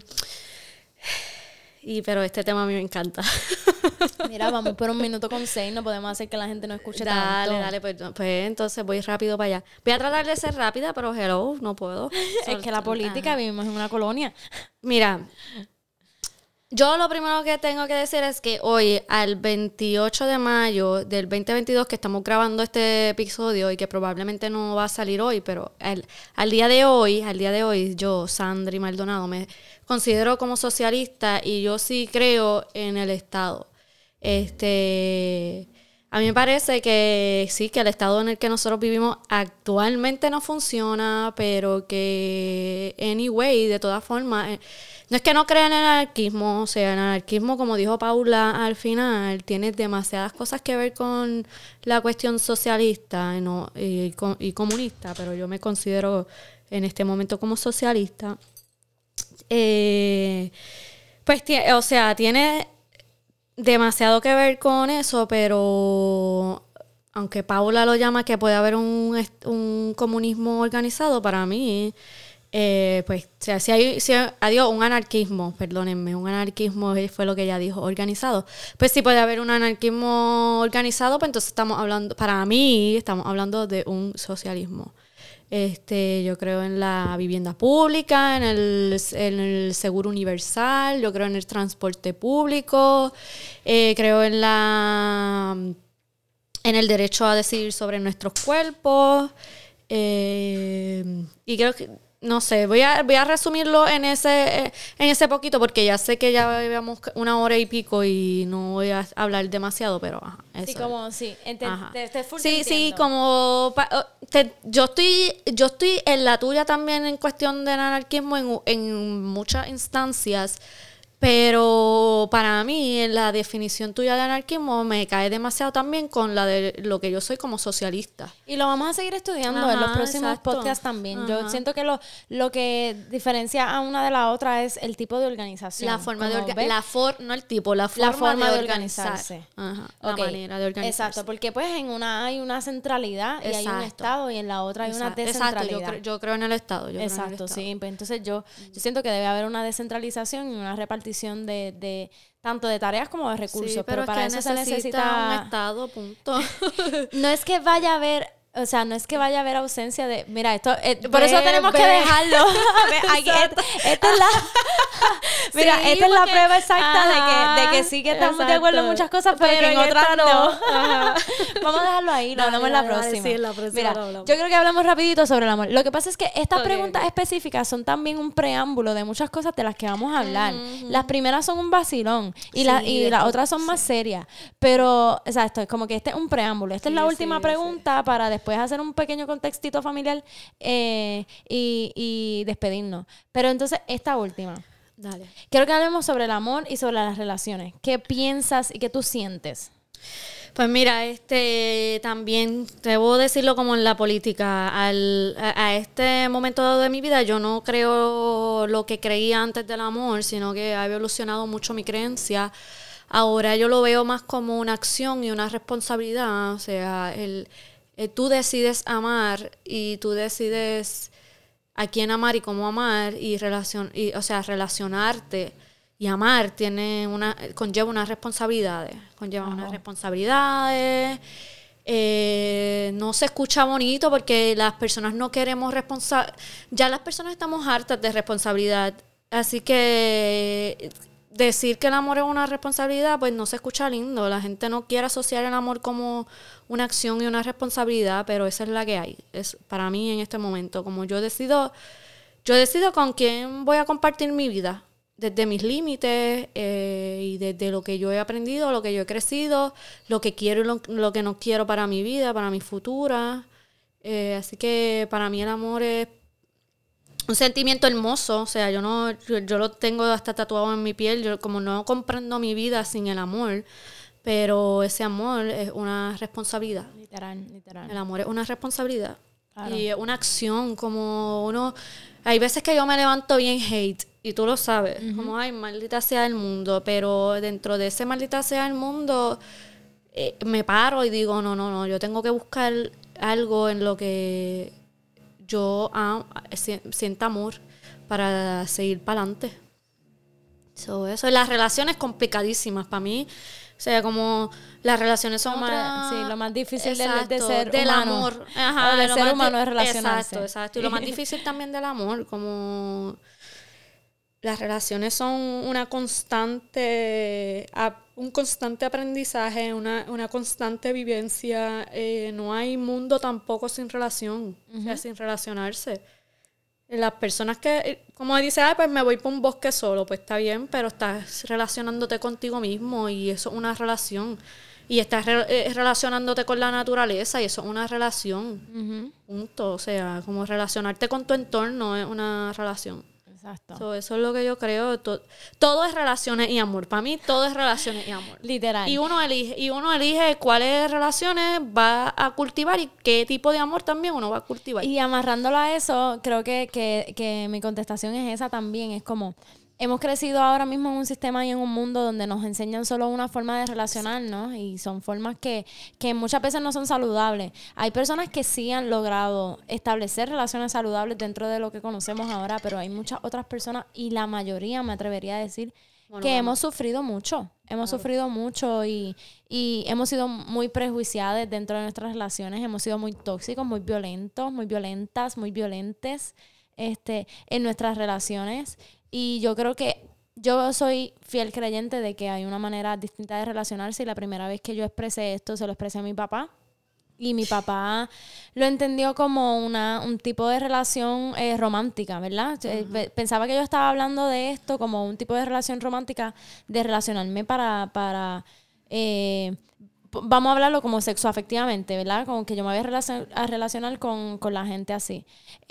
S2: y pero este tema a mí me encanta.
S1: Mira, vamos por un minuto con seis, no podemos hacer que la gente no escuche
S2: dale,
S1: tanto.
S2: Dale, pues, pues entonces voy rápido para allá. Voy a tratar de ser rápida, pero hello, no puedo.
S1: es que la política, vivimos en una colonia.
S2: Mira, yo lo primero que tengo que decir es que hoy, al 28 de mayo del 2022, que estamos grabando este episodio y que probablemente no va a salir hoy, pero al día de hoy, al día de hoy, yo, Sandri Maldonado, me considero como socialista y yo sí creo en el Estado. Este, a mí me parece que sí, que el Estado en el que nosotros vivimos actualmente no funciona, pero que, anyway, de todas formas... Eh, no es que no crean en el anarquismo, o sea, el anarquismo, como dijo Paula al final, tiene demasiadas cosas que ver con la cuestión socialista y, comunista, pero yo me considero en este momento como socialista. Eh, pues, o sea, tiene demasiado que ver con eso, pero aunque Paula lo llama que puede haber un, un comunismo organizado, para mí eh, pues, si hay, si adiós, un anarquismo, perdónenme, un anarquismo fue lo que ella dijo, organizado. Pues si puede haber un anarquismo organizado, pues entonces estamos hablando, para mí, estamos hablando de un socialismo. Este, yo creo en la vivienda pública, en el, en el seguro universal, yo creo en el transporte público, eh, creo en la en el derecho a decidir sobre nuestros cuerpos. Eh, y creo que no sé, voy a, voy a resumirlo en ese, en ese poquito porque ya sé que ya llevamos una hora y pico y no voy a hablar demasiado, pero ajá,
S1: Sí, como, sí,
S2: sí, sí, como oh, yo estoy, yo estoy en la tuya también en cuestión del anarquismo en, en muchas instancias Pero para mí, la definición tuya de anarquismo me cae demasiado también con la de lo que yo soy como socialista.
S1: Y lo vamos a seguir estudiando en los próximos podcasts también. Yo siento que lo, lo que diferencia a una de la otra es el tipo de organización.
S2: La forma de organizarse. La for no el tipo, la forma, de, organizarse.
S1: Ajá, La manera de organizarse. Exacto, porque pues en una hay una centralidad y hay un Estado y en la otra hay una descentralidad.
S2: Exacto, yo, creo en el Estado.
S1: Exacto, sí. Pues entonces yo, yo siento que debe haber una descentralización y una repartición de, de tanto de tareas como de recursos. pero, para eso se necesita
S2: un estado, punto.
S1: no es que vaya a haber o sea, no es que vaya a haber ausencia de. Mira, esto. Eh, por eso tenemos que dejarlo. esta, es la. mira, esta es la prueba exacta de, que, de que sí que estamos de acuerdo en muchas cosas, pero, que en, otras no. Vamos a dejarlo ahí, lo hablamos en la próxima. la próxima mira, yo creo que hablamos rapidito sobre el amor. Lo que pasa es que estas preguntas específicas son también un preámbulo de muchas cosas de las que vamos a hablar. Las primeras son un vacilón y, la, y las otras son más serias. Pero, o sea, esto es como que este es un preámbulo. Esta es la última pregunta para después puedes hacer un pequeño contextito familiar eh, y, despedirnos. Pero entonces, esta última. Dale. Quiero que hablemos sobre el amor y sobre las relaciones. ¿Qué piensas y qué tú sientes?
S2: Pues mira, este también debo decirlo como en la política. Al, a, este momento de mi vida yo no creo lo que creía antes del amor, sino que ha evolucionado mucho mi creencia. Ahora yo lo veo más como una acción y una responsabilidad. O sea, el, eh, tú decides amar y tú decides a quién amar y cómo amar y, relacion y o sea, relacionarte y amar tiene una conlleva unas responsabilidades, conlleva unas responsabilidades. Eh, no se escucha bonito porque las personas no queremos responsabilidad. Ya las personas estamos hartas de responsabilidad. Así que decir que el amor es una responsabilidad, pues no se escucha lindo. La gente no quiere asociar el amor como una acción y una responsabilidad, pero esa es la que hay. Es para mí en este momento. Como yo decido, yo decido con quién voy a compartir mi vida, desde mis límites eh, y desde lo que yo he aprendido, lo que yo he crecido, lo que quiero y lo, que no quiero para mi vida, para mi futura. Eh, así que para mí el amor es un sentimiento hermoso, o sea, yo no, yo, lo tengo hasta tatuado en mi piel, yo como no comprendo mi vida sin el amor, pero ese amor es una responsabilidad.
S1: Literal, literal.
S2: El amor es una responsabilidad. Y es una acción, como uno, hay veces que yo me levanto bien hate, y tú lo sabes, como, ay, maldita sea el mundo, pero dentro de ese maldita sea el mundo, eh, me paro y digo, no, no, no, yo tengo que buscar algo en lo que yo ah, siento amor para seguir para adelante. So, eso. las relaciones complicadísimas para mí. O sea, como las relaciones son
S1: más... Sí, lo más difícil de, ser
S2: del
S1: amor.
S2: Ajá,
S1: de ser humano es relacionarse.
S2: Exacto, exacto. Y lo más difícil también del amor, como las relaciones son una constante, un constante aprendizaje, una, una constante vivencia. Eh, no hay mundo tampoco sin relación, sin relacionarse. Las personas que, eh, como dice, ah, pues me voy por un bosque solo, pues está bien, pero estás relacionándote contigo mismo y eso es una relación. Y estás eh, relacionándote con la naturaleza y eso es una relación. Punto. O sea, como relacionarte con tu entorno es una relación. Exacto. eso es lo que yo creo. todo es relaciones y amor. Para mí todo es relaciones y amor.
S1: Literal.
S2: Y uno elige, y uno elige cuáles relaciones va a cultivar y qué tipo de amor también uno va a cultivar.
S1: Y amarrándolo a eso, creo que, que, que mi contestación es esa también. Es como, hemos crecido ahora mismo en un sistema y en un mundo donde nos enseñan solo una forma de relacionarnos y son formas que, que muchas veces no son saludables. Hay personas que sí han logrado establecer relaciones saludables dentro de lo que conocemos ahora, pero hay muchas otras personas y la mayoría, me atrevería a decir, que hemos sufrido mucho. Hemos sufrido mucho y, y hemos sido muy prejuiciadas dentro de nuestras relaciones. Hemos sido muy tóxicos, muy violentos, muy violentas, muy violentes este, en nuestras relaciones. Y yo creo que yo soy fiel creyente de que hay una manera distinta de relacionarse y la primera vez que yo expresé esto se lo expresé a mi papá. Y mi papá lo entendió como una, un tipo de relación eh, romántica, ¿verdad? Eh, pensaba que yo estaba hablando de esto como un tipo de relación romántica, de relacionarme para, para eh, vamos a hablarlo como sexo afectivamente, ¿verdad? Como que yo me voy a, relacionar con, con la gente así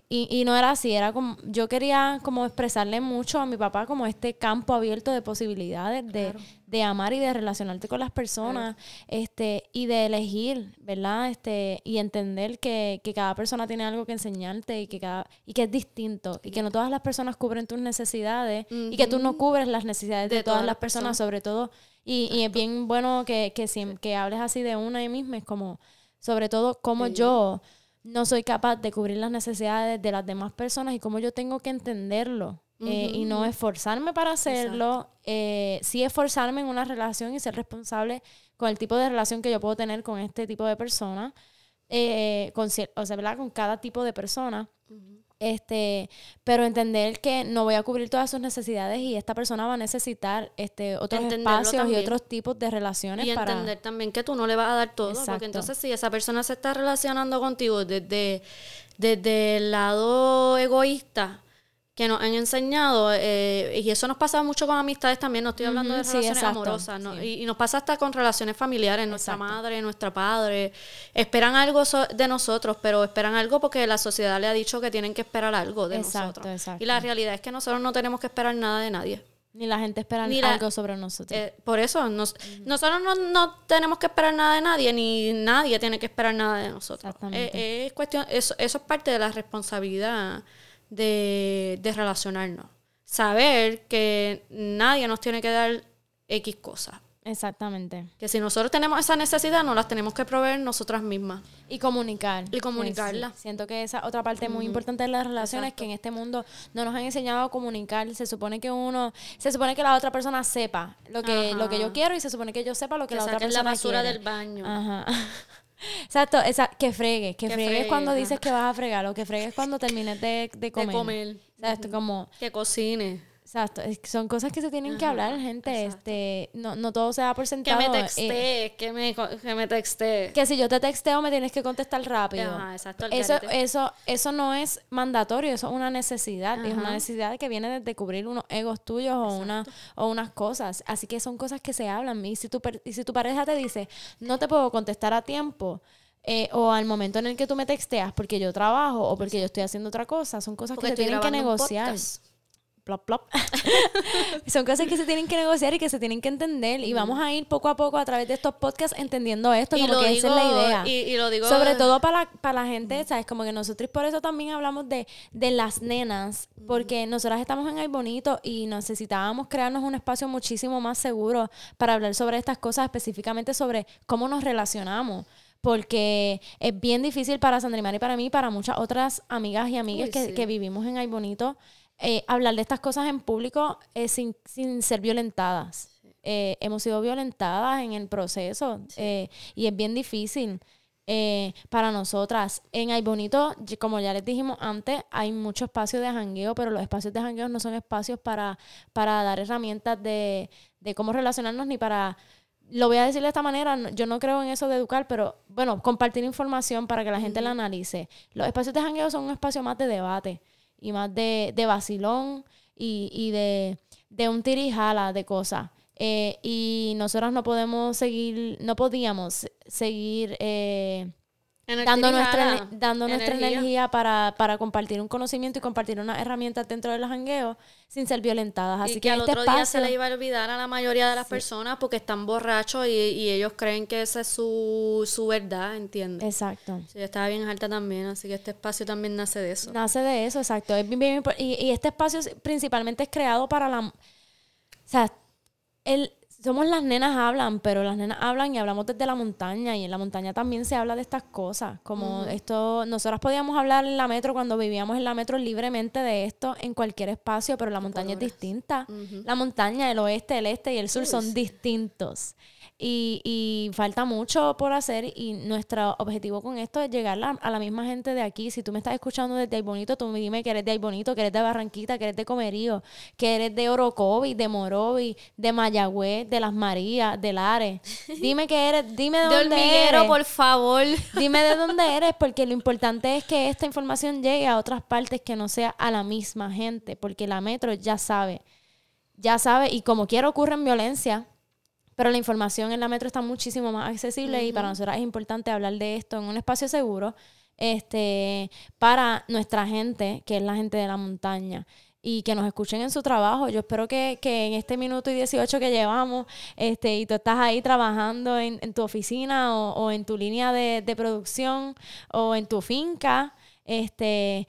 S1: Y, y, no era así, era como, yo quería como expresarle mucho a mi papá como este campo abierto de posibilidades de, de amar y de relacionarte con las personas, este, y de elegir, ¿verdad? Este, y entender que, que, cada persona tiene algo que enseñarte y que cada, y que es distinto, y que no todas las personas cubren tus necesidades, y que tú no cubres las necesidades de, todas, las personas, sobre todo, y, y, es bien bueno que, que, que hables así de una y misma, es como, sobre todo, como yo no soy capaz de cubrir las necesidades de las demás personas y cómo yo tengo que entenderlo. Eh, y no esforzarme para hacerlo, eh, sí esforzarme en una relación y ser responsable con el tipo de relación que yo puedo tener con este tipo de persona, eh, con, o sea, ¿verdad? con cada tipo de persona. Este, pero entender que no voy a cubrir todas sus necesidades y esta persona va a necesitar este otros espacios y otros tipos de relaciones
S2: y entender también que tú no le vas a dar todo, porque entonces si esa persona se está relacionando contigo desde desde el lado egoísta, que nos han enseñado, eh, y eso nos pasa mucho con amistades también, no estoy hablando de relaciones amorosas, y, nos pasa hasta con relaciones familiares, nuestra madre, nuestra padre, esperan algo de nosotros, pero esperan algo porque la sociedad le ha dicho que tienen que esperar algo de nosotros. Y la realidad es que nosotros no tenemos que esperar nada de nadie.
S1: Ni la gente espera algo sobre nosotros.
S2: Eh, por eso, nosotros no, tenemos que esperar nada de nadie, ni nadie tiene que esperar nada de nosotros. Eh, es cuestión, eso, eso es parte de la responsabilidad de, de relacionarnos. Saber que nadie nos tiene que dar X cosas.
S1: Exactamente.
S2: Que si nosotros tenemos esa necesidad, nos las tenemos que proveer nosotras mismas.
S1: Y comunicar.
S2: Y comunicarla.
S1: Siento que esa otra parte muy importante de las relaciones, que en este mundo no nos han enseñado a comunicar. Se supone que uno, se supone que la otra persona sepa lo que, lo que yo quiero y se supone que yo sepa lo que, la otra persona la basura
S2: del baño.
S1: Ajá. Exacto, esa, que fregues, que, fregues cuando dices que vas a fregar o que fregues cuando termines de, de comer. De comer. O como,
S2: que cocine.
S1: Exacto, son cosas que se tienen que hablar, gente. Este, no, no todo se da por sentado.
S2: Que me texté, eh, que, me, que me texté.
S1: Que si yo te texteo me tienes que contestar rápido. Ajá, exacto. Eso, eso, eso no es mandatorio, eso es una necesidad. Es una necesidad que viene de cubrir unos egos tuyos o, una, o unas cosas. Así que son cosas que se hablan. Y si tu, y si tu pareja te dice, no te puedo contestar a tiempo, eh, o al momento en el que tú me texteas porque yo trabajo o porque yo estoy haciendo otra cosa, son cosas que se tienen que negociar plop, plop. Son cosas que se tienen que negociar y que se tienen que entender. Y vamos a ir poco a poco a través de estos podcasts entendiendo esto, como que esa es la idea.
S2: Y, lo digo
S1: Sobre todo para, para la gente, ¿sabes? Como que nosotros por eso también hablamos de, de las nenas, porque nosotras estamos en Ay Bonito y necesitábamos crearnos un espacio muchísimo más seguro para hablar sobre estas cosas, específicamente sobre cómo nos relacionamos porque es bien difícil para Sandra y para mí, para muchas otras amigas y amigas que, que, vivimos en Ay Bonito, eh, hablar de estas cosas en público eh, sin, sin, ser violentadas. Eh, hemos sido violentadas en el proceso y es bien difícil para nosotras. En Ay Bonito, como ya les dijimos antes, hay mucho espacio de jangueo, pero los espacios de jangueo no son espacios para, para dar herramientas de, de cómo relacionarnos ni para lo voy a decir de esta manera, yo no creo en eso de educar, pero bueno, compartir información para que la gente la analice. Los espacios de jangueo son un espacio más de debate y más de, de vacilón y, y de, de un tirijala de cosas. Eh, y nosotros no podemos seguir, no podíamos seguir eh, dando nuestra, dando nuestra energía para, para, compartir un conocimiento y compartir unas herramientas dentro de los jangueos sin ser violentadas. Así
S2: y
S1: que,
S2: al este otro día se le iba a olvidar a la mayoría de las personas porque están borrachos y, y, ellos creen que esa es su, su verdad, ¿entiendes?
S1: Exacto.
S2: Sí, yo estaba bien alta también, así que este espacio también nace de eso.
S1: Nace de eso, exacto. Es bien, y, y este espacio principalmente es creado para la... O sea, el, somos las nenas hablan, pero las nenas hablan y hablamos desde la montaña y en la montaña también se habla de estas cosas, como esto, nosotras podíamos hablar en la metro cuando vivíamos en la metro libremente de esto en cualquier espacio, pero la montaña es distinta. La montaña, el oeste, el este y el sur son distintos. Y, y, falta mucho por hacer y nuestro objetivo con esto es llegar a, la misma gente de aquí. Si tú me estás escuchando desde Ay Bonito, tú me dime que eres de Ay Bonito, que eres de Barranquita, que eres de Comerío, que eres de Orocovi, de Morovi, de Mayagüez, de Las Marías, de Lares. Dime que eres, dime de, de dónde eres.
S2: por favor.
S1: Dime de dónde eres, porque lo importante es que esta información llegue a otras partes que no sea a la misma gente, porque la metro ya sabe, ya sabe, y como quiera ocurre en violencia, pero la información en la metro está muchísimo más accesible y para nosotros es importante hablar de esto en un espacio seguro este, para nuestra gente, que es la gente de la montaña y que nos escuchen en su trabajo. Yo espero que, en este minuto y 18 que llevamos, este, y tú estás ahí trabajando en, tu oficina o, o, en tu línea de, de producción o en tu finca, este,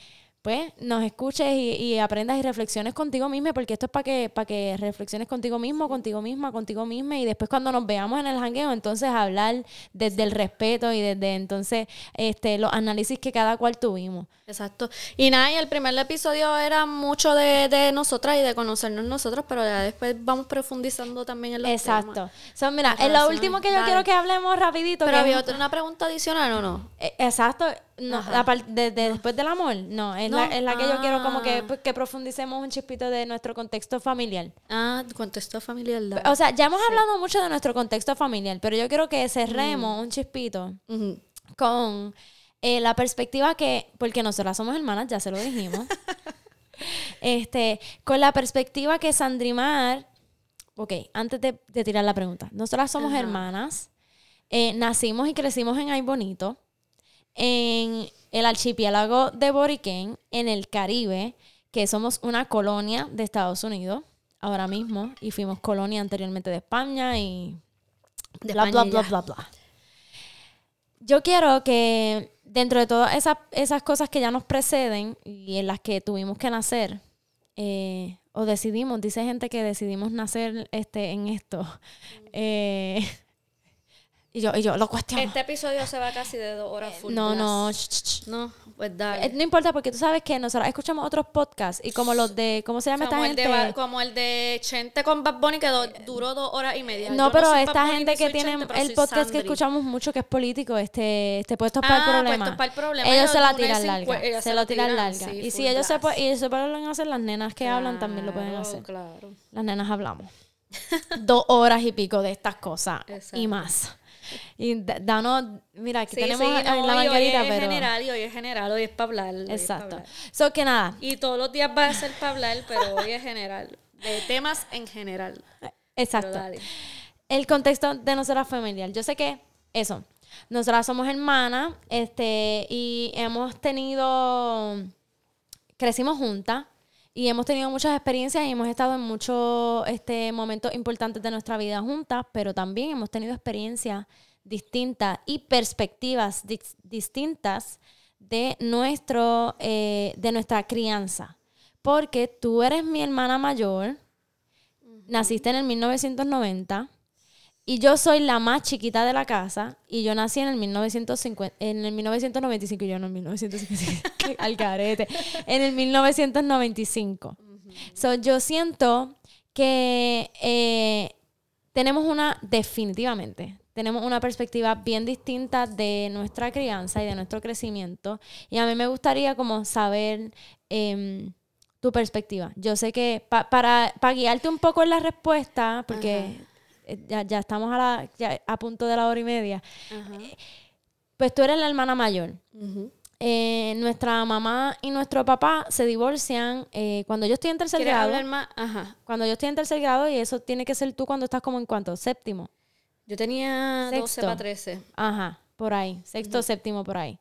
S1: pues nos escuches y, aprendas y reflexiones contigo misma, porque esto es para que, para que reflexiones contigo mismo, contigo misma, contigo misma, y después cuando nos veamos en el jangueo, entonces hablar desde el respeto y desde entonces este los análisis que cada cual tuvimos.
S2: Exacto. Y nada, y el primer episodio era mucho de, de nosotras y de conocernos nosotros, pero ya después vamos profundizando también en los
S1: Exacto. Son, mira, en lo último que yo quiero que hablemos rapidito.
S2: Pero había otra, una pregunta adicional o no?
S1: Eh, exacto. No, de, después del amor, no, es, La, es la que yo quiero como que, ah. pues, que profundicemos un chispito de nuestro contexto familiar.
S2: Ah, contexto familiar.
S1: O sea, ya hemos hablado mucho de nuestro contexto familiar, pero yo quiero que cerremos un chispito con eh, la perspectiva que, porque nosotras somos hermanas, ya se lo dijimos, este, con la perspectiva que Sandrimar, ok, antes de, tirar la pregunta, nosotras somos hermanas, eh, nacimos y crecimos en Ay Bonito en el archipiélago de Boriquén, en el Caribe, que somos una colonia de Estados Unidos ahora mismo, y fuimos colonia anteriormente de España y bla, bla, bla, bla, bla. Yo quiero que dentro de todas esas, esas cosas que ya nos preceden y en las que tuvimos que nacer, eh, o decidimos, dice gente que decidimos nacer este, en esto, eh, y yo, y yo lo cuestiono.
S2: Este episodio se va casi de dos horas full.
S1: No, no,
S2: no, pues dale. Eh,
S1: no importa porque tú sabes que nosotros escuchamos otros podcasts y como los de, ¿cómo se llama esta gente?
S2: como el de Chente con Bad Bunny que duró dos horas y media.
S1: No, pero esta gente que tiene el podcast que escuchamos mucho que es político, este, este puestos para el ah, problema.
S2: para el problema.
S1: Ellos, se la tiran larga. Se, lo tiran larga. y si ellos se, y se pueden hacer, las nenas que hablan también lo pueden hacer. Claro. Las nenas hablamos. dos horas y pico de estas cosas y más. Y danos, mira, aquí tenemos la
S2: margarita, hoy es general y hoy es general, hoy es para hablar.
S1: Exacto. So que nada.
S2: Y todos los días va a ser para hablar, pero hoy es general. De temas en general.
S1: Exacto. El contexto de nosotras familiar. Yo sé que eso. Nosotras somos hermanas, este, y hemos tenido. Crecimos juntas y hemos tenido muchas experiencias y hemos estado en muchos este, momentos importantes de nuestra vida juntas, pero también hemos tenido experiencias distintas y perspectivas distintas de, nuestro, eh, de nuestra crianza. Porque tú eres mi hermana mayor, naciste en el 1990 y yo soy la más chiquita de la casa y yo nací en el 1950, en el 1995 y yo no en el 1955, al carete, en el 1995. so, yo siento que eh, tenemos una, definitivamente, tenemos una perspectiva bien distinta de nuestra crianza y de nuestro crecimiento. Y a mí me gustaría como saber em, tu perspectiva. Yo sé que para, para guiarte un poco en la respuesta, porque ya, ya estamos a, la, a punto de la hora y media. Eh, pues tú eres la hermana mayor. Eh, nuestra mamá y nuestro papá se divorcian cuando yo estoy en tercer grado. Ajá. Cuando yo estoy en tercer grado y eso tiene que ser tú cuando estás como en cuánto, séptimo.
S2: Yo tenía Sexto. 12 para 13.
S1: Ajá, por ahí, sexto, séptimo por ahí.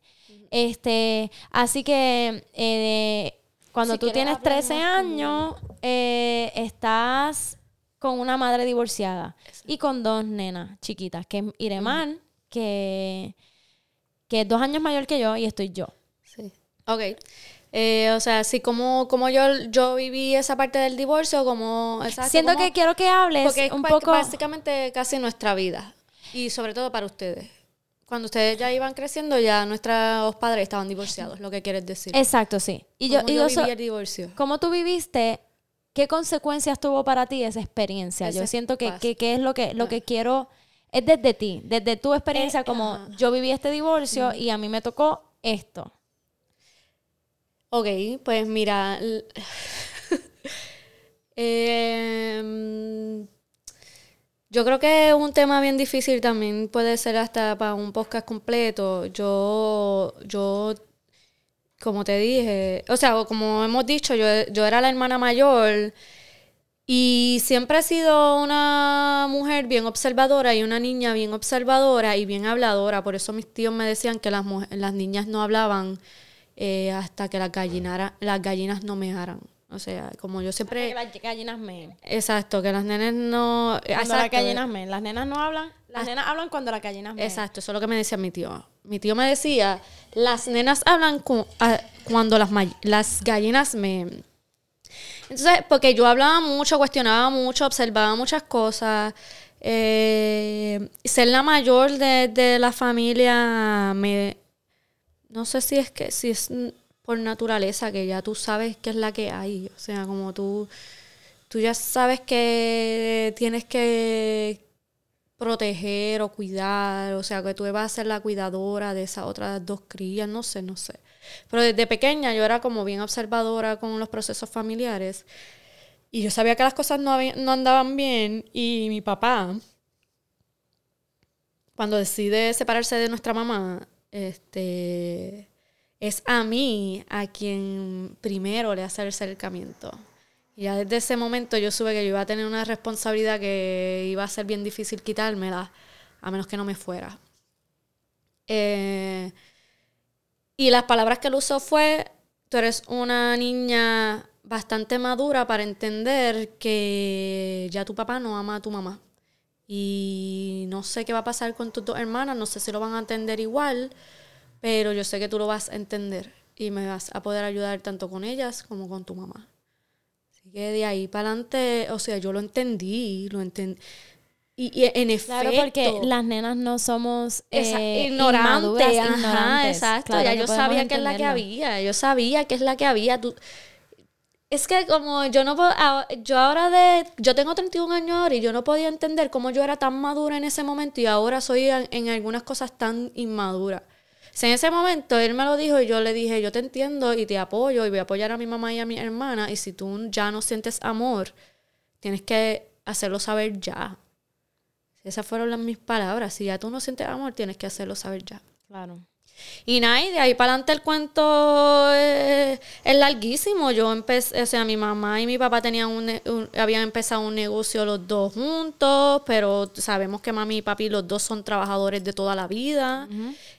S1: Este, así que cuando tú tienes 13 años, estás con una madre divorciada y con dos nenas chiquitas, que es Iremán, que, que es dos años mayor que yo y estoy yo.
S2: Sí. Ok. Eh, o sea, sí, como, como yo, yo viví esa parte del divorcio, como...
S1: Siento que quiero que hables un poco...
S2: Básicamente casi nuestra vida. Y sobre todo para ustedes. Cuando ustedes ya iban creciendo, ya nuestros padres estaban divorciados, lo que quieres decir.
S1: Exacto, sí. Y yo, y yo, viví el divorcio? ¿Cómo tú viviste ¿Qué consecuencias tuvo para ti esa experiencia? yo siento que, que, es lo que, lo que quiero, es desde ti, desde tu experiencia, eh, como yo viví este divorcio y a mí me tocó esto.
S2: Ok, pues mira, em, yo creo que es un tema bien difícil también, puede ser hasta para un podcast completo. Yo, yo como te dije, o sea, como hemos dicho, yo, yo era la hermana mayor Y siempre he sido una mujer bien observadora y una niña bien observadora y bien habladora. Por eso mis tíos me decían que las, las niñas no hablaban eh, hasta que las, las gallinas no mearan. O sea, como yo siempre...
S1: Que las gallinas me...
S2: Exacto, que las nenas no...
S1: Cuando las gallinas me... Las nenas no hablan. Las nenas hablan cuando las gallinas me...
S2: Exacto, eso es lo que me decía mi tío. Mi tío me decía, las nenas hablan cuando las, gallinas me... Entonces, porque yo hablaba mucho, cuestionaba mucho, observaba muchas cosas. Eh, ser la mayor de, de, la familia me... No sé si es que... Si es por naturaleza, que ya tú sabes qué es la que hay. O sea, como tú, tú ya sabes que tienes que proteger o cuidar, o sea, que tú vas a ser la cuidadora de esas otras dos crías, no sé, no sé. Pero desde pequeña yo era como bien observadora con los procesos familiares y yo sabía que las cosas no, no andaban bien y mi papá, cuando decide separarse de nuestra mamá, este es a mí a quien primero le hace el acercamiento. Y desde ese momento yo supe que yo iba a tener una responsabilidad que iba a ser bien difícil quitármela, a menos que no me fuera. Eh, y las palabras que él usó fue, tú eres una niña bastante madura para entender que ya tu papá no ama a tu mamá. Y no sé qué va a pasar con tus dos hermanas, no sé si lo van a entender igual, pero yo sé que tú lo vas a entender y me vas a poder ayudar tanto con ellas como con tu mamá. Que de ahí para adelante, o sea, yo lo entendí, lo entendí. Y, en efecto. Claro,
S1: porque las nenas no somos eh, ignorantes, ignorantes.
S2: Exacto, ya yo sabía que es la que había, yo sabía que es la que había. Tú, es que como yo no puedo, yo ahora de, yo tengo 31 años ahora y yo no podía entender cómo yo era tan madura en ese momento y ahora soy en algunas cosas tan inmadura en ese momento él me lo dijo y yo le dije, yo te entiendo y te apoyo y voy a apoyar a mi mamá y a mi hermana y si tú ya no sientes amor, tienes que hacerlo saber ya. Esas fueron las mis palabras. Si ya tú no sientes amor, tienes que hacerlo saber ya.
S1: Claro.
S2: Y nada, y de ahí para adelante el cuento es, larguísimo. Yo empecé, o sea, mi mamá y mi papá tenían un, habían empezado un negocio los dos juntos, pero sabemos que mami y papi los dos son trabajadores de toda la vida.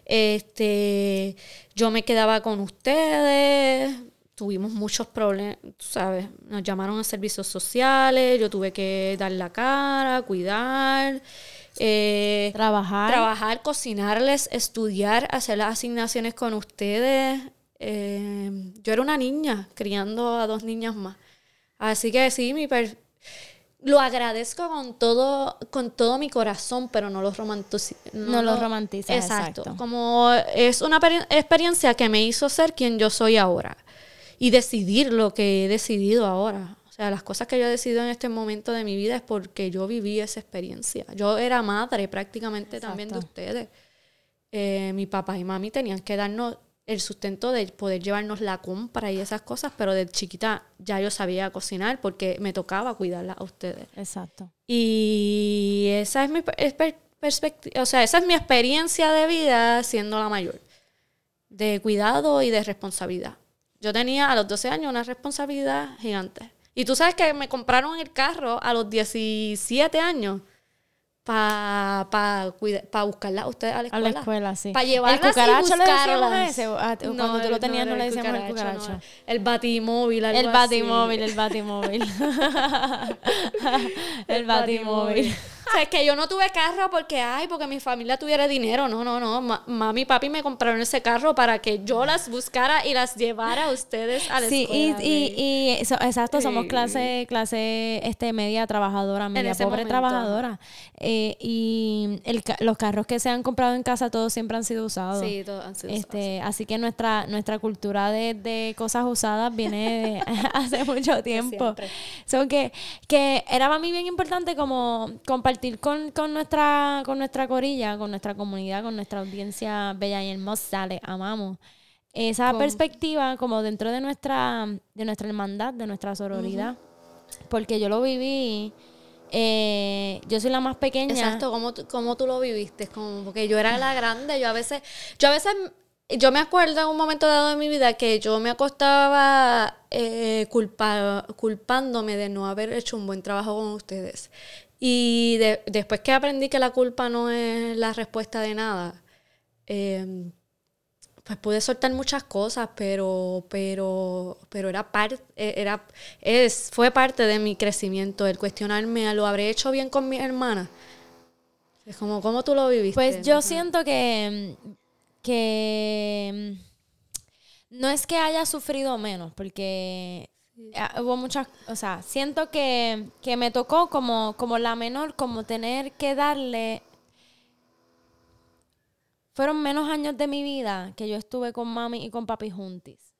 S2: Este, yo me quedaba con ustedes, tuvimos muchos problemas, ¿sabes? Nos llamaron a servicios sociales, yo tuve que dar la cara, cuidar. Eh,
S1: trabajar.
S2: Trabajar, cocinarles, estudiar, hacer las asignaciones con ustedes. Eh, yo era una niña criando a dos niñas más. Así que sí, mi lo agradezco con todo, con todo mi corazón, pero no lo romantizo.
S1: No, lo romantiza. Exacto.
S2: Como es una experiencia que me hizo ser quien yo soy ahora y decidir lo que he decidido ahora. Sea, las cosas que yo he decidido en este momento de mi vida es porque yo viví esa experiencia. Yo era madre prácticamente también de ustedes. Eh, mi papá y mami tenían que darnos el sustento de poder llevarnos la compra y esas cosas, pero de chiquita ya yo sabía cocinar porque me tocaba cuidarla a ustedes.
S1: Exacto.
S2: Y esa es mi perspectiva, o sea, esa es mi experiencia de vida siendo la mayor, de cuidado y de responsabilidad. Yo tenía a los 12 años una responsabilidad gigante. Y tú sabes que me compraron el carro a los 17 años para pa, pa buscarla a ustedes a la escuela.
S1: A la escuela, sí.
S2: Para llevarla ¿El cucaracho le decíamos
S1: ese? Ah, cuando tú lo tenías no, le decíamos el cucaracho.
S2: El batimóvil, algo
S1: El batimóvil, el batimóvil. el batimóvil.
S2: O sea, es que yo no tuve carro porque, ay, porque mi familia tuviera dinero. No, no, no. mami y papi me compraron ese carro para que yo las buscara y las llevara a ustedes a la
S1: sí,
S2: escuela.
S1: Sí, y, y, exacto, somos clase, clase este, media trabajadora, media pobre trabajadora. Eh, y el, los carros que se han comprado en casa todos siempre han sido usados.
S2: Sí, todos han sido
S1: este, usados. Así que nuestra, nuestra cultura de, de cosas usadas viene de hace mucho tiempo. Son que, que era para mí bien importante como compartir con, con, nuestra, con nuestra corilla, con nuestra comunidad, con nuestra audiencia bella y hermosa, le amamos. Esa perspectiva como dentro de nuestra, de nuestra hermandad, de nuestra sororidad. Porque yo lo viví, eh, yo soy la más pequeña.
S2: Exacto, ¿cómo, cómo tú lo viviste? Como, porque yo era la grande, yo a veces, yo a veces, yo me acuerdo en un momento dado de mi vida que yo me acostaba eh, culpándome de no haber hecho un buen trabajo con ustedes. Y después que aprendí que la culpa no es la respuesta de nada, em, pues pude soltar muchas cosas, pero, pero, pero era parte, era, es, fue parte de mi crecimiento, el cuestionarme, ¿lo habré hecho bien con mi hermana? Es como, ¿cómo tú lo viviste?
S1: Pues yo siento que, que no es que haya sufrido menos, porque hubo muchas, o sea, siento que, que me tocó como, como la menor, como tener que darle fueron menos años de mi vida que yo estuve con mami y con papi juntis.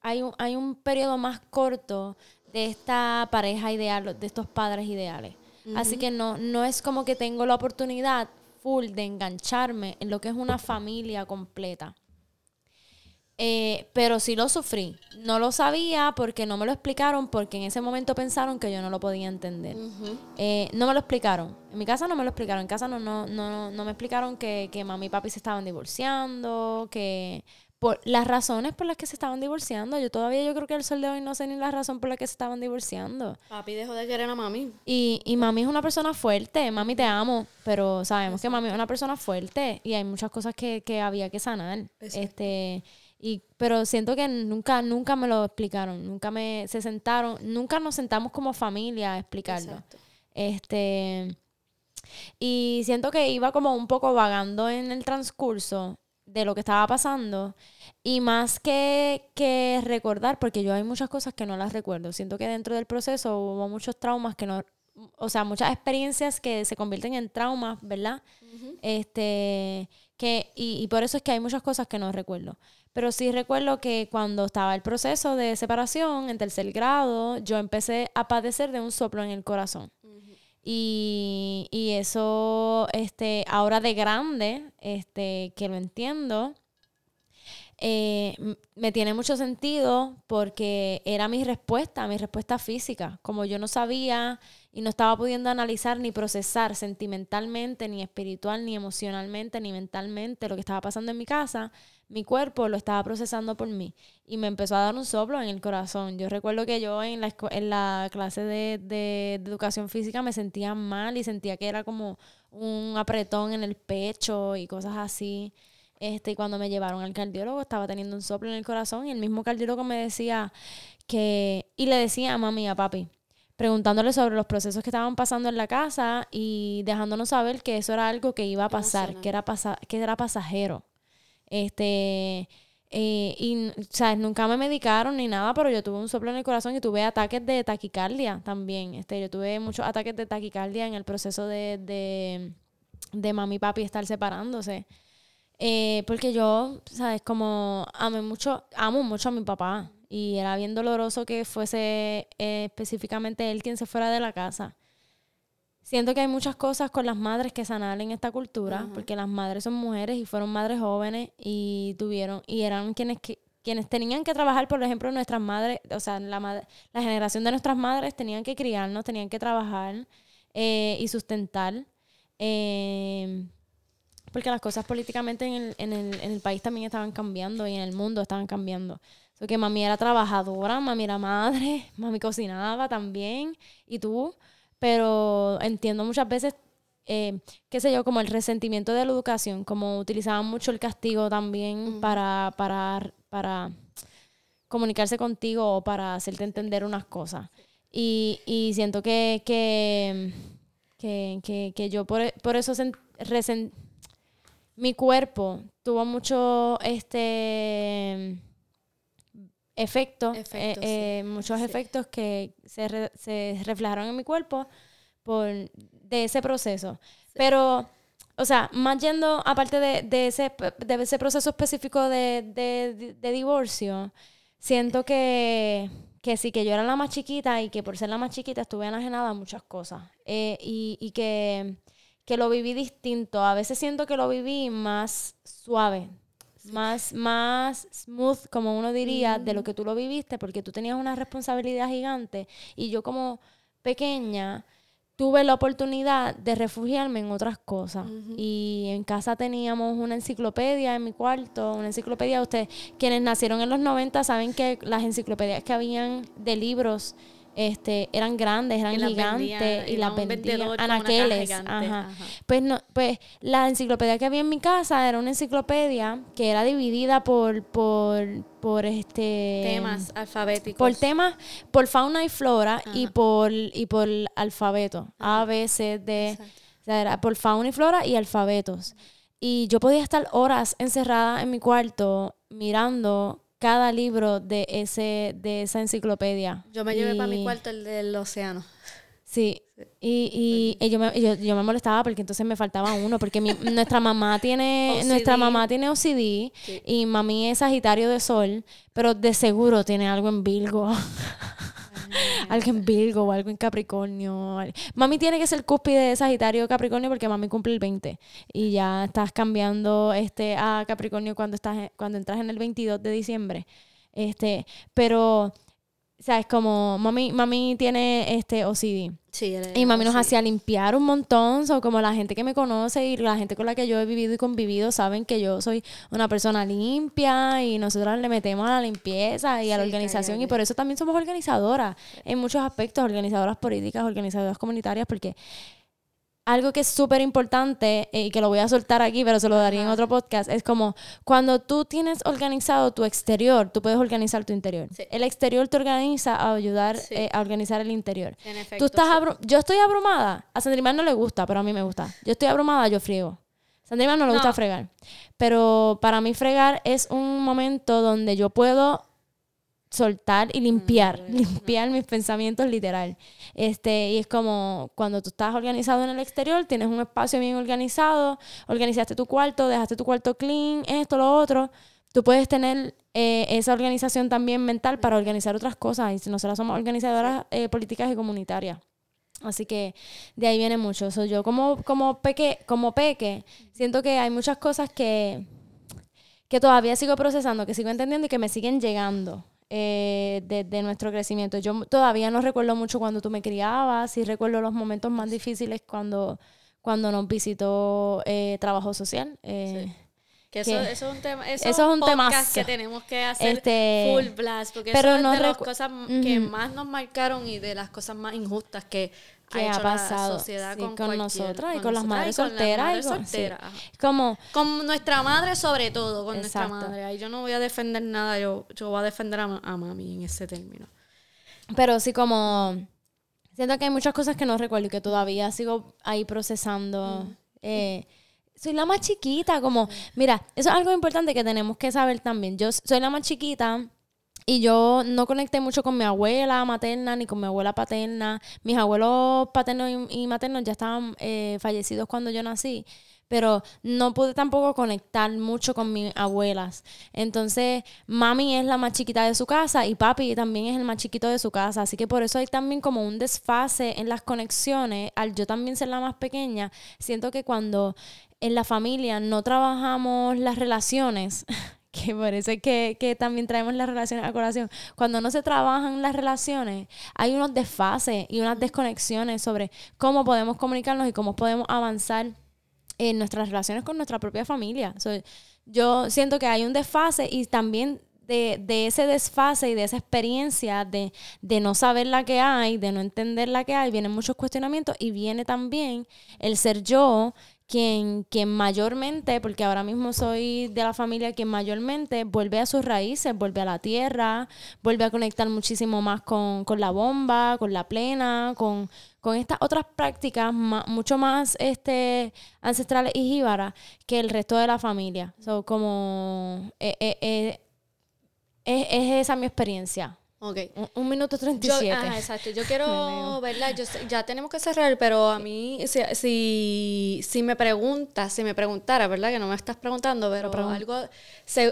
S1: hay, un, hay un periodo más corto de esta pareja ideal, de estos padres ideales. Así que no, no es como que tengo la oportunidad full de engancharme en lo que es una familia completa. Eh, pero sí lo sufrí. No lo sabía porque no me lo explicaron, porque en ese momento pensaron que yo no lo podía entender. Eh, no me lo explicaron. En mi casa no me lo explicaron. En casa no, no, no, no me explicaron que, que mami y papi se estaban divorciando, que por las razones por las que se estaban divorciando. Yo todavía yo creo que el sol de hoy no sé ni la razón por la que se estaban divorciando.
S2: Papi dejó de querer a mami.
S1: Y, y mami es una persona fuerte. Mami te amo, pero sabemos que mami es una persona fuerte y hay muchas cosas que, que había que sanar. Este y, pero siento que nunca, nunca me lo explicaron, nunca me se sentaron, nunca nos sentamos como familia a explicarlo. Este y siento que iba como un poco vagando en el transcurso de lo que estaba pasando y más que, que recordar, porque yo hay muchas cosas que no las recuerdo. Siento que dentro del proceso hubo muchos traumas que no, o sea, muchas experiencias que se convierten en traumas, ¿verdad? Este, que, y, y, por eso es que hay muchas cosas que no recuerdo. Pero sí recuerdo que cuando estaba el proceso de separación en tercer grado, yo empecé a padecer de un soplo en el corazón. y, y, eso, este, ahora de grande, este, que lo entiendo, eh, me tiene mucho sentido porque era mi respuesta, mi respuesta física. Como yo no sabía y no estaba pudiendo analizar ni procesar sentimentalmente, ni espiritual, ni emocionalmente, ni mentalmente lo que estaba pasando en mi casa, mi cuerpo lo estaba procesando por mí y me empezó a dar un soplo en el corazón. Yo recuerdo que yo en la, en la clase de, de, educación física me sentía mal y sentía que era como un apretón en el pecho y cosas así. Este, y cuando me llevaron al cardiólogo estaba teniendo un soplo en el corazón y el mismo cardiólogo me decía que, y le decía a mami y a papi, preguntándole sobre los procesos que estaban pasando en la casa y dejándonos saber que eso era algo que iba a pasar, que era, que era pasajero. Este, eh, y, ¿sabes? Nunca me medicaron ni nada, pero yo tuve un soplo en el corazón y tuve ataques de taquicardia también. Este, yo tuve muchos ataques de taquicardia en el proceso de, de, de mami y papi estar separándose. Eh, porque yo, ¿sabes? Como amo mucho, amo mucho a mi papá. Y era bien doloroso que fuese eh, específicamente él quien se fuera de la casa. Siento que hay muchas cosas con las madres que sanar en esta cultura, porque las madres son mujeres y fueron madres jóvenes y tuvieron, y eran quienes quienes tenían que trabajar, por ejemplo, nuestras madres, o sea, la, la generación de nuestras madres tenían que criarnos, tenían que trabajar eh, y sustentar. Eh, porque las cosas políticamente en el, en, el, en el, país también estaban cambiando y en el mundo estaban cambiando. So que mami era trabajadora, mami era madre, mami cocinaba también, y tú, pero entiendo muchas veces, eh, qué sé yo, como el resentimiento de la educación, como utilizaban mucho el castigo también para, para, para comunicarse contigo o para hacerte entender unas cosas. Y, y siento que, que, que, que, yo por, por eso resent, mi cuerpo tuvo mucho este efectos, eh, eh, muchos efectos que se, se, reflejaron en mi cuerpo por de ese proceso. Pero, o sea, más yendo aparte de, de, ese, de ese proceso específico de, de, divorcio, siento que, que sí, que yo era la más chiquita y que por ser la más chiquita estuve enajenada a muchas cosas. Eh, y, y que que lo viví distinto. A veces siento que lo viví más suave, más, más smooth, como uno diría, de lo que tú lo viviste, porque tú tenías una responsabilidad gigante y yo como pequeña tuve la oportunidad de refugiarme en otras cosas. Y en casa teníamos una enciclopedia en mi cuarto, una enciclopedia. Ustedes, quienes nacieron en los 90, saben que las enciclopedias que habían de libros este, eran grandes, eran gigantes y las vendían anaqueles. Ajá. Pues no, pues la enciclopedia que había en mi casa era una enciclopedia que era dividida por, por, por este
S2: temas alfabéticos.
S1: Por temas, por fauna y flora y por y por alfabeto. A, B, C, D. O sea, era por fauna y flora y alfabetos. Y yo podía estar horas encerrada en mi cuarto mirando cada libro de ese de esa enciclopedia.
S2: Yo me llevé para mi cuarto el del océano.
S1: Sí. Y, y, yo, me, yo, me molestaba porque entonces me faltaba uno, porque mi, nuestra mamá tiene nuestra mamá tiene OCD y mami es Sagitario de Sol, pero de seguro tiene algo en Virgo. algo en Virgo o algo en Capricornio. Mami tiene que ser cúspide de Sagitario Capricornio porque mami cumple el 20 y ya estás cambiando este a Capricornio cuando estás cuando entras en el 22 de diciembre. Este, pero ¿sabes? Como mami, mami tiene este OCD. Sí, y mami nos hacía limpiar un montón. So, como la gente que me conoce y la gente con la que yo he vivido y convivido saben que yo soy una persona limpia y nosotros le metemos a la limpieza y a la organización. Y por eso también somos organizadoras en muchos aspectos, organizadoras políticas, organizadoras comunitarias, porque algo que es súper importante eh, y que lo voy a soltar aquí, pero se lo daría en otro podcast, es como cuando tú tienes organizado tu exterior, tú puedes organizar tu interior. El exterior te organiza a ayudar eh, a organizar el interior. tú estás yo estoy abrumada. A Sandrimar no le gusta, pero a mí me gusta. Yo estoy abrumada, yo friego. Sandrimar no le gusta fregar. Pero para mí fregar es un momento donde yo puedo soltar y limpiar, mm, limpiar mis pensamientos literal. Este, y es como cuando tú estás organizado en el exterior, tienes un espacio bien organizado, organizaste tu cuarto, dejaste tu cuarto clean, esto, lo otro, tú puedes tener eh, esa organización también mental para organizar otras cosas. Y nosotras somos organizadoras eh, políticas y comunitarias. Así que de ahí viene mucho. eso yo como, como, peque, como peque, siento que hay muchas cosas que, que todavía sigo procesando, que sigo entendiendo y que me siguen llegando eh, de, nuestro crecimiento. Yo todavía no recuerdo mucho cuando tú me criabas, sí recuerdo los momentos más difíciles cuando, cuando nos visitó eh, trabajo social. Eh,
S2: que eso, eso, es un tema, eso, es un tema que tenemos que hacer este, full blast, porque pero eso es de las cosas que más nos marcaron y de las cosas más injustas que
S1: que ha, pasado la sociedad con, nosotras y con, las madres solteras.
S2: como, con nuestra madre sobre todo, con nuestra madre. Ahí yo no voy a defender nada, yo, yo voy a defender a, mami en ese término.
S1: Pero sí como... Siento que hay muchas cosas que no recuerdo y que todavía sigo ahí procesando. Eh, soy la más chiquita, como... Mira, eso es algo importante que tenemos que saber también. Yo soy la más chiquita y yo no conecté mucho con mi abuela materna ni con mi abuela paterna. Mis abuelos paternos y, maternos ya estaban eh, fallecidos cuando yo nací, pero no pude tampoco conectar mucho con mis abuelas. Entonces, mami es la más chiquita de su casa y papi también es el más chiquito de su casa. Así que por eso hay también como un desfase en las conexiones. Al yo también ser la más pequeña, siento que cuando en la familia no trabajamos las relaciones, que eso es que, también traemos las relaciones a colación. Cuando no se trabajan las relaciones, hay unos desfases y unas desconexiones sobre cómo podemos comunicarnos y cómo podemos avanzar en nuestras relaciones con nuestra propia familia. yo siento que hay un desfase y también de, ese desfase y de esa experiencia de, de, no saber la que hay, de no entender la que hay, vienen muchos cuestionamientos y viene también el ser yo quien, quien mayormente, porque ahora mismo soy de la familia, quien mayormente vuelve a sus raíces, vuelve a la tierra, vuelve a conectar muchísimo más con, la bomba, con la plena, con, estas otras prácticas mucho más este, ancestrales y jíbaras que el resto de la familia. So, como eh, eh, eh, es, es esa mi experiencia.
S2: Ok.
S1: Un, minuto treinta y siete.
S2: exacto. Yo quiero, ¿verdad? Yo, ya tenemos que cerrar, pero a mí, si, si, si, me preguntas, si me preguntara, ¿verdad? Que no me estás preguntando, pero, algo,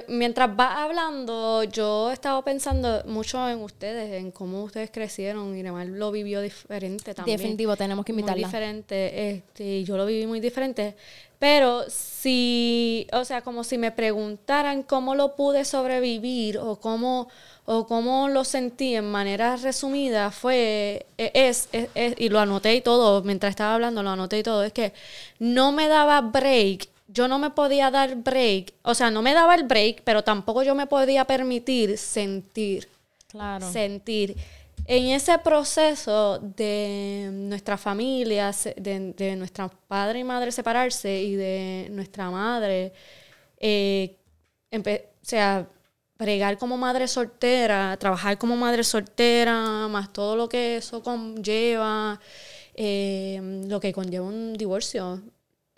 S2: mientras vas hablando, yo he estado pensando mucho en ustedes, en cómo ustedes crecieron y además lo vivió diferente también.
S1: Definitivo, tenemos que invitarla.
S2: Muy diferente, este, yo lo viví muy diferente, Pero si, o sea, como si me preguntaran cómo lo pude sobrevivir o cómo, o cómo lo sentí en manera resumida, fue, e, es, es, y lo anoté y todo, mientras estaba hablando lo anoté y todo, es que no me daba break yo no me podía dar break, o sea, no me daba el break, pero tampoco yo me podía permitir sentir. Claro. Sentir. En ese proceso de nuestra familia, de, de nuestra padre y madre separarse y de nuestra madre, eh, o sea, pregar como madre soltera, trabajar como madre soltera, más todo lo que eso conlleva, eh, lo que conlleva un divorcio.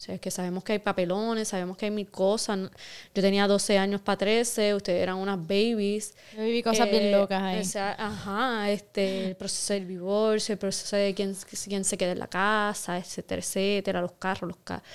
S2: O sea, es que sabemos que hay papelones, sabemos que hay mil cosas. Yo tenía 12 años para 13, ustedes eran unas babies.
S1: Yo viví cosas bien eh, locas ahí.
S2: ajá, este, el proceso del divorcio, el proceso de quién, quién se queda en la casa, etcétera, etcétera, los carros, los carros.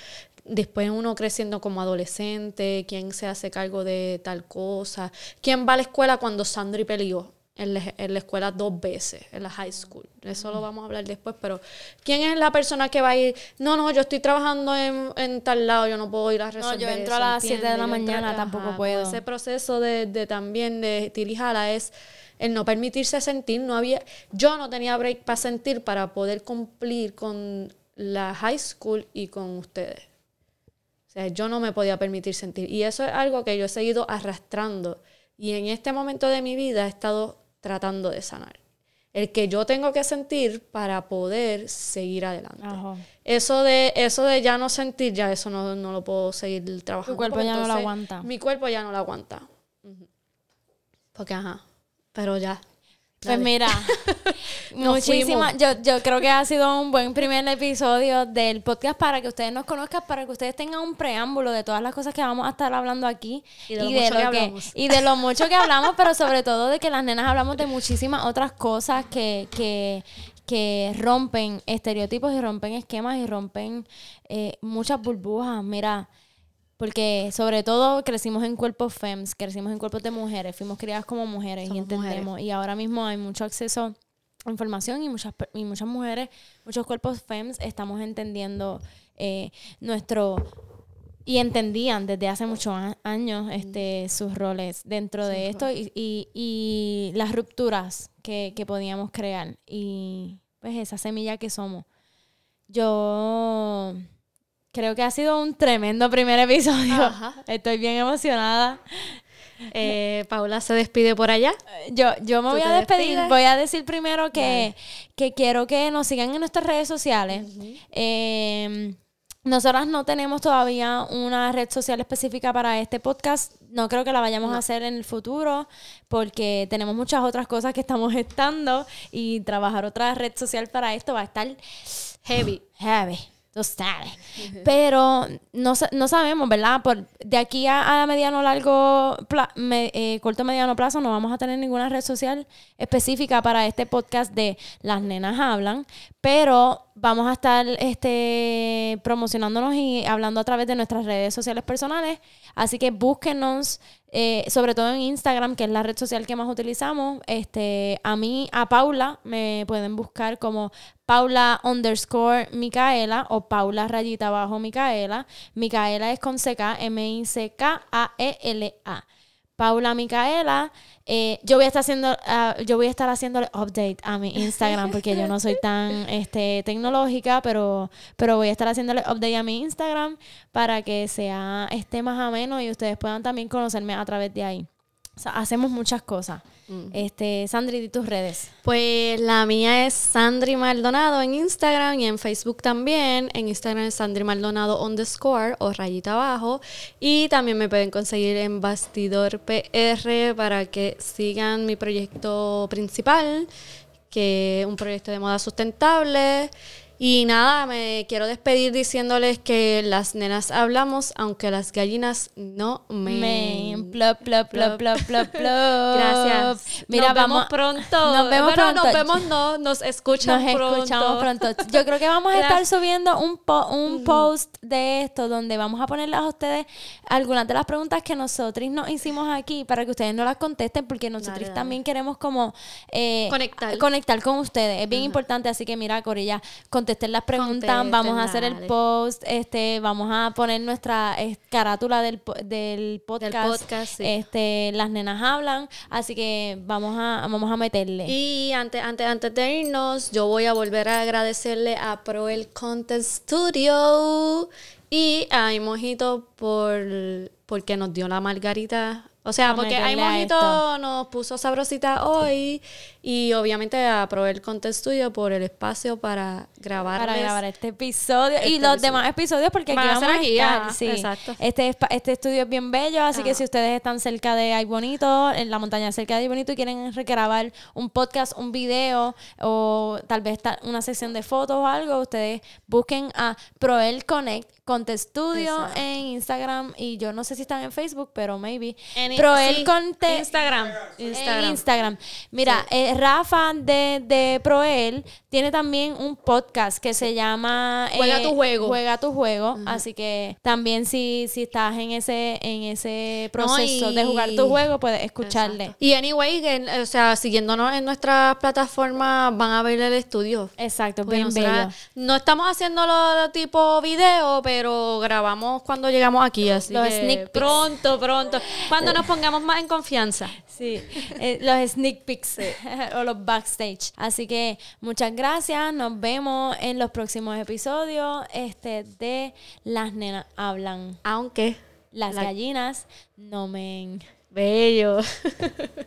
S2: Después uno creciendo como adolescente, quién se hace cargo de tal cosa, quién va a la escuela cuando Sandri peleó en la, en la, escuela dos veces, en la high school. Eso lo vamos a hablar después, pero ¿quién es la persona que va a ir? No, no, yo estoy trabajando en, en tal lado, yo no puedo ir a resolver
S1: No, yo entro a las 7 de la mañana, tampoco puedo.
S2: Ese proceso de, de también de tirijala es el no permitirse sentir, no había, yo no tenía break para sentir para poder cumplir con la high school y con ustedes. O sea, yo no me podía permitir sentir. Y eso es algo que yo he seguido arrastrando. Y en este momento de mi vida he estado tratando de sanar. El que yo tengo que sentir para poder seguir adelante. Eso de eso de ya no sentir, ya eso no, lo puedo seguir trabajando.
S1: Tu cuerpo ya no lo aguanta.
S2: Mi cuerpo ya no lo aguanta. Porque, ajá, pero ya,
S1: pues mira, muchísimas. Yo, yo creo que ha sido un buen primer episodio del podcast para que ustedes nos conozcan, para que ustedes tengan un preámbulo de todas las cosas que vamos a estar hablando aquí y de, lo, mucho que, y de lo mucho que hablamos, pero sobre todo de que las nenas hablamos de muchísimas otras cosas que, que, que rompen estereotipos y rompen esquemas y rompen eh, muchas burbujas. Mira. Porque sobre todo crecimos en cuerpos FEMS, crecimos en cuerpos de mujeres, fuimos criadas como mujeres y entendemos. Y ahora mismo hay mucho acceso a información y muchas, y muchas mujeres, muchos cuerpos FEMS estamos entendiendo eh, nuestro y entendían desde hace muchos años este, sus roles dentro de esto y, y, y, las rupturas que, que podíamos crear y pues esa semilla que somos. Yo Creo que ha sido un tremendo primer episodio. Estoy bien emocionada.
S2: Eh, Paula se despide por allá.
S1: Yo, yo me voy a despedir. Voy a decir primero que, que, quiero que nos sigan en nuestras redes sociales. Em, nosotras no tenemos todavía una red social específica para este podcast. No creo que la vayamos a hacer en el futuro porque tenemos muchas otras cosas que estamos estando y trabajar otra red social para esto va a estar heavy. Heavy. Pero no, no sabemos, ¿verdad? Por, de aquí a, a mediano largo, eh, corto mediano plazo, no vamos a tener ninguna red social específica para este podcast de Las Nenas Hablan, pero vamos a estar este, promocionándonos y hablando a través de nuestras redes sociales personales. Así que búsquenos, eh, sobre todo en Instagram, que es la red social que más utilizamos. Este, a mí, a Paula, me pueden buscar como Paula underscore Micaela o Paula rayita abajo Micaela. Micaela es con CK, M-I-C-K-A-E-L-A. Paula Micaela. Eh, yo voy a estar haciendo, uh, yo voy a estar haciéndole update a mi Instagram porque yo no soy tan este, tecnológica, pero, pero voy a estar haciéndole update a mi Instagram para que sea esté más ameno y ustedes puedan también conocerme a través de ahí. O sea, hacemos muchas cosas. Mm. Este, Sandri, ¿y tus redes?
S2: Pues la mía es Sandri Maldonado en Instagram y en Facebook también. En Instagram es Sandri Maldonado underscore o rayita abajo. Y también me pueden conseguir en Bastidor PR para que sigan mi proyecto principal, que es un proyecto de moda sustentable. Y nada, me quiero despedir diciéndoles que las nenas hablamos, aunque las gallinas no me.
S1: me plop, plop, plop, plop, plop,
S2: Gracias. Mira, nos vamos vemos pronto.
S1: Nos vemos bueno,
S2: pronto. nos vemos, no, nos escuchan
S1: nos
S2: pronto.
S1: escuchamos pronto. Yo creo que vamos a estar subiendo un, un post de esto donde vamos a ponerles a ustedes algunas de las preguntas que nosotros nos hicimos aquí para que ustedes no las contesten, porque nosotros también queremos como
S2: eh, conectar.
S1: conectar con ustedes. Es bien importante, así que mira, Corilla, con contesten las preguntas, vamos a hacer el post, este, vamos a poner nuestra carátula del, del podcast, este, las nenas hablan, así que vamos a, vamos a meterle.
S2: Y antes, antes, antes de irnos, yo voy a volver a agradecerle a Pro el Contest Studio y a Mojito por porque nos dio la margarita o sea, porque hay mojito nos puso sabrosita hoy y obviamente aprobé el Contest Studio por el espacio para grabar
S1: para grabar este episodio y este los demás episodios porque aquí vamos a estar, sí. Exacto. Este este estudio es bien bello, así que si ustedes están cerca de Ay Bonito, en la montaña cerca de Ay Bonito y quieren regrabar un podcast, un video o tal vez una sesión de fotos o algo, ustedes busquen a Proel Connect Contest Studio en Instagram y yo no sé si están en Facebook, pero maybe. Proel Conte
S2: Instagram.
S1: Instagram. Instagram. Mira, eh, Rafa de, de Proel tiene también un podcast que se llama
S2: Juega tu eh, juego.
S1: Juega tu juego. Así que también si, si estás en ese, en ese proceso de jugar tu juego, puedes escucharle.
S2: Y anyway, o sea, siguiéndonos en nuestras plataformas, van a ver el estudio.
S1: Exacto, bien bello.
S2: No estamos haciéndolo tipo video, pero grabamos cuando llegamos aquí, así
S1: Los sneak
S2: pronto, pronto. Cuando nos pongamos más en confianza.
S1: Sí, eh, los sneak peeks o los backstage. Así que muchas gracias. Nos vemos en los próximos episodios este, de Las Nenas Hablan.
S2: Aunque
S1: las gallinas no men.
S2: Bello.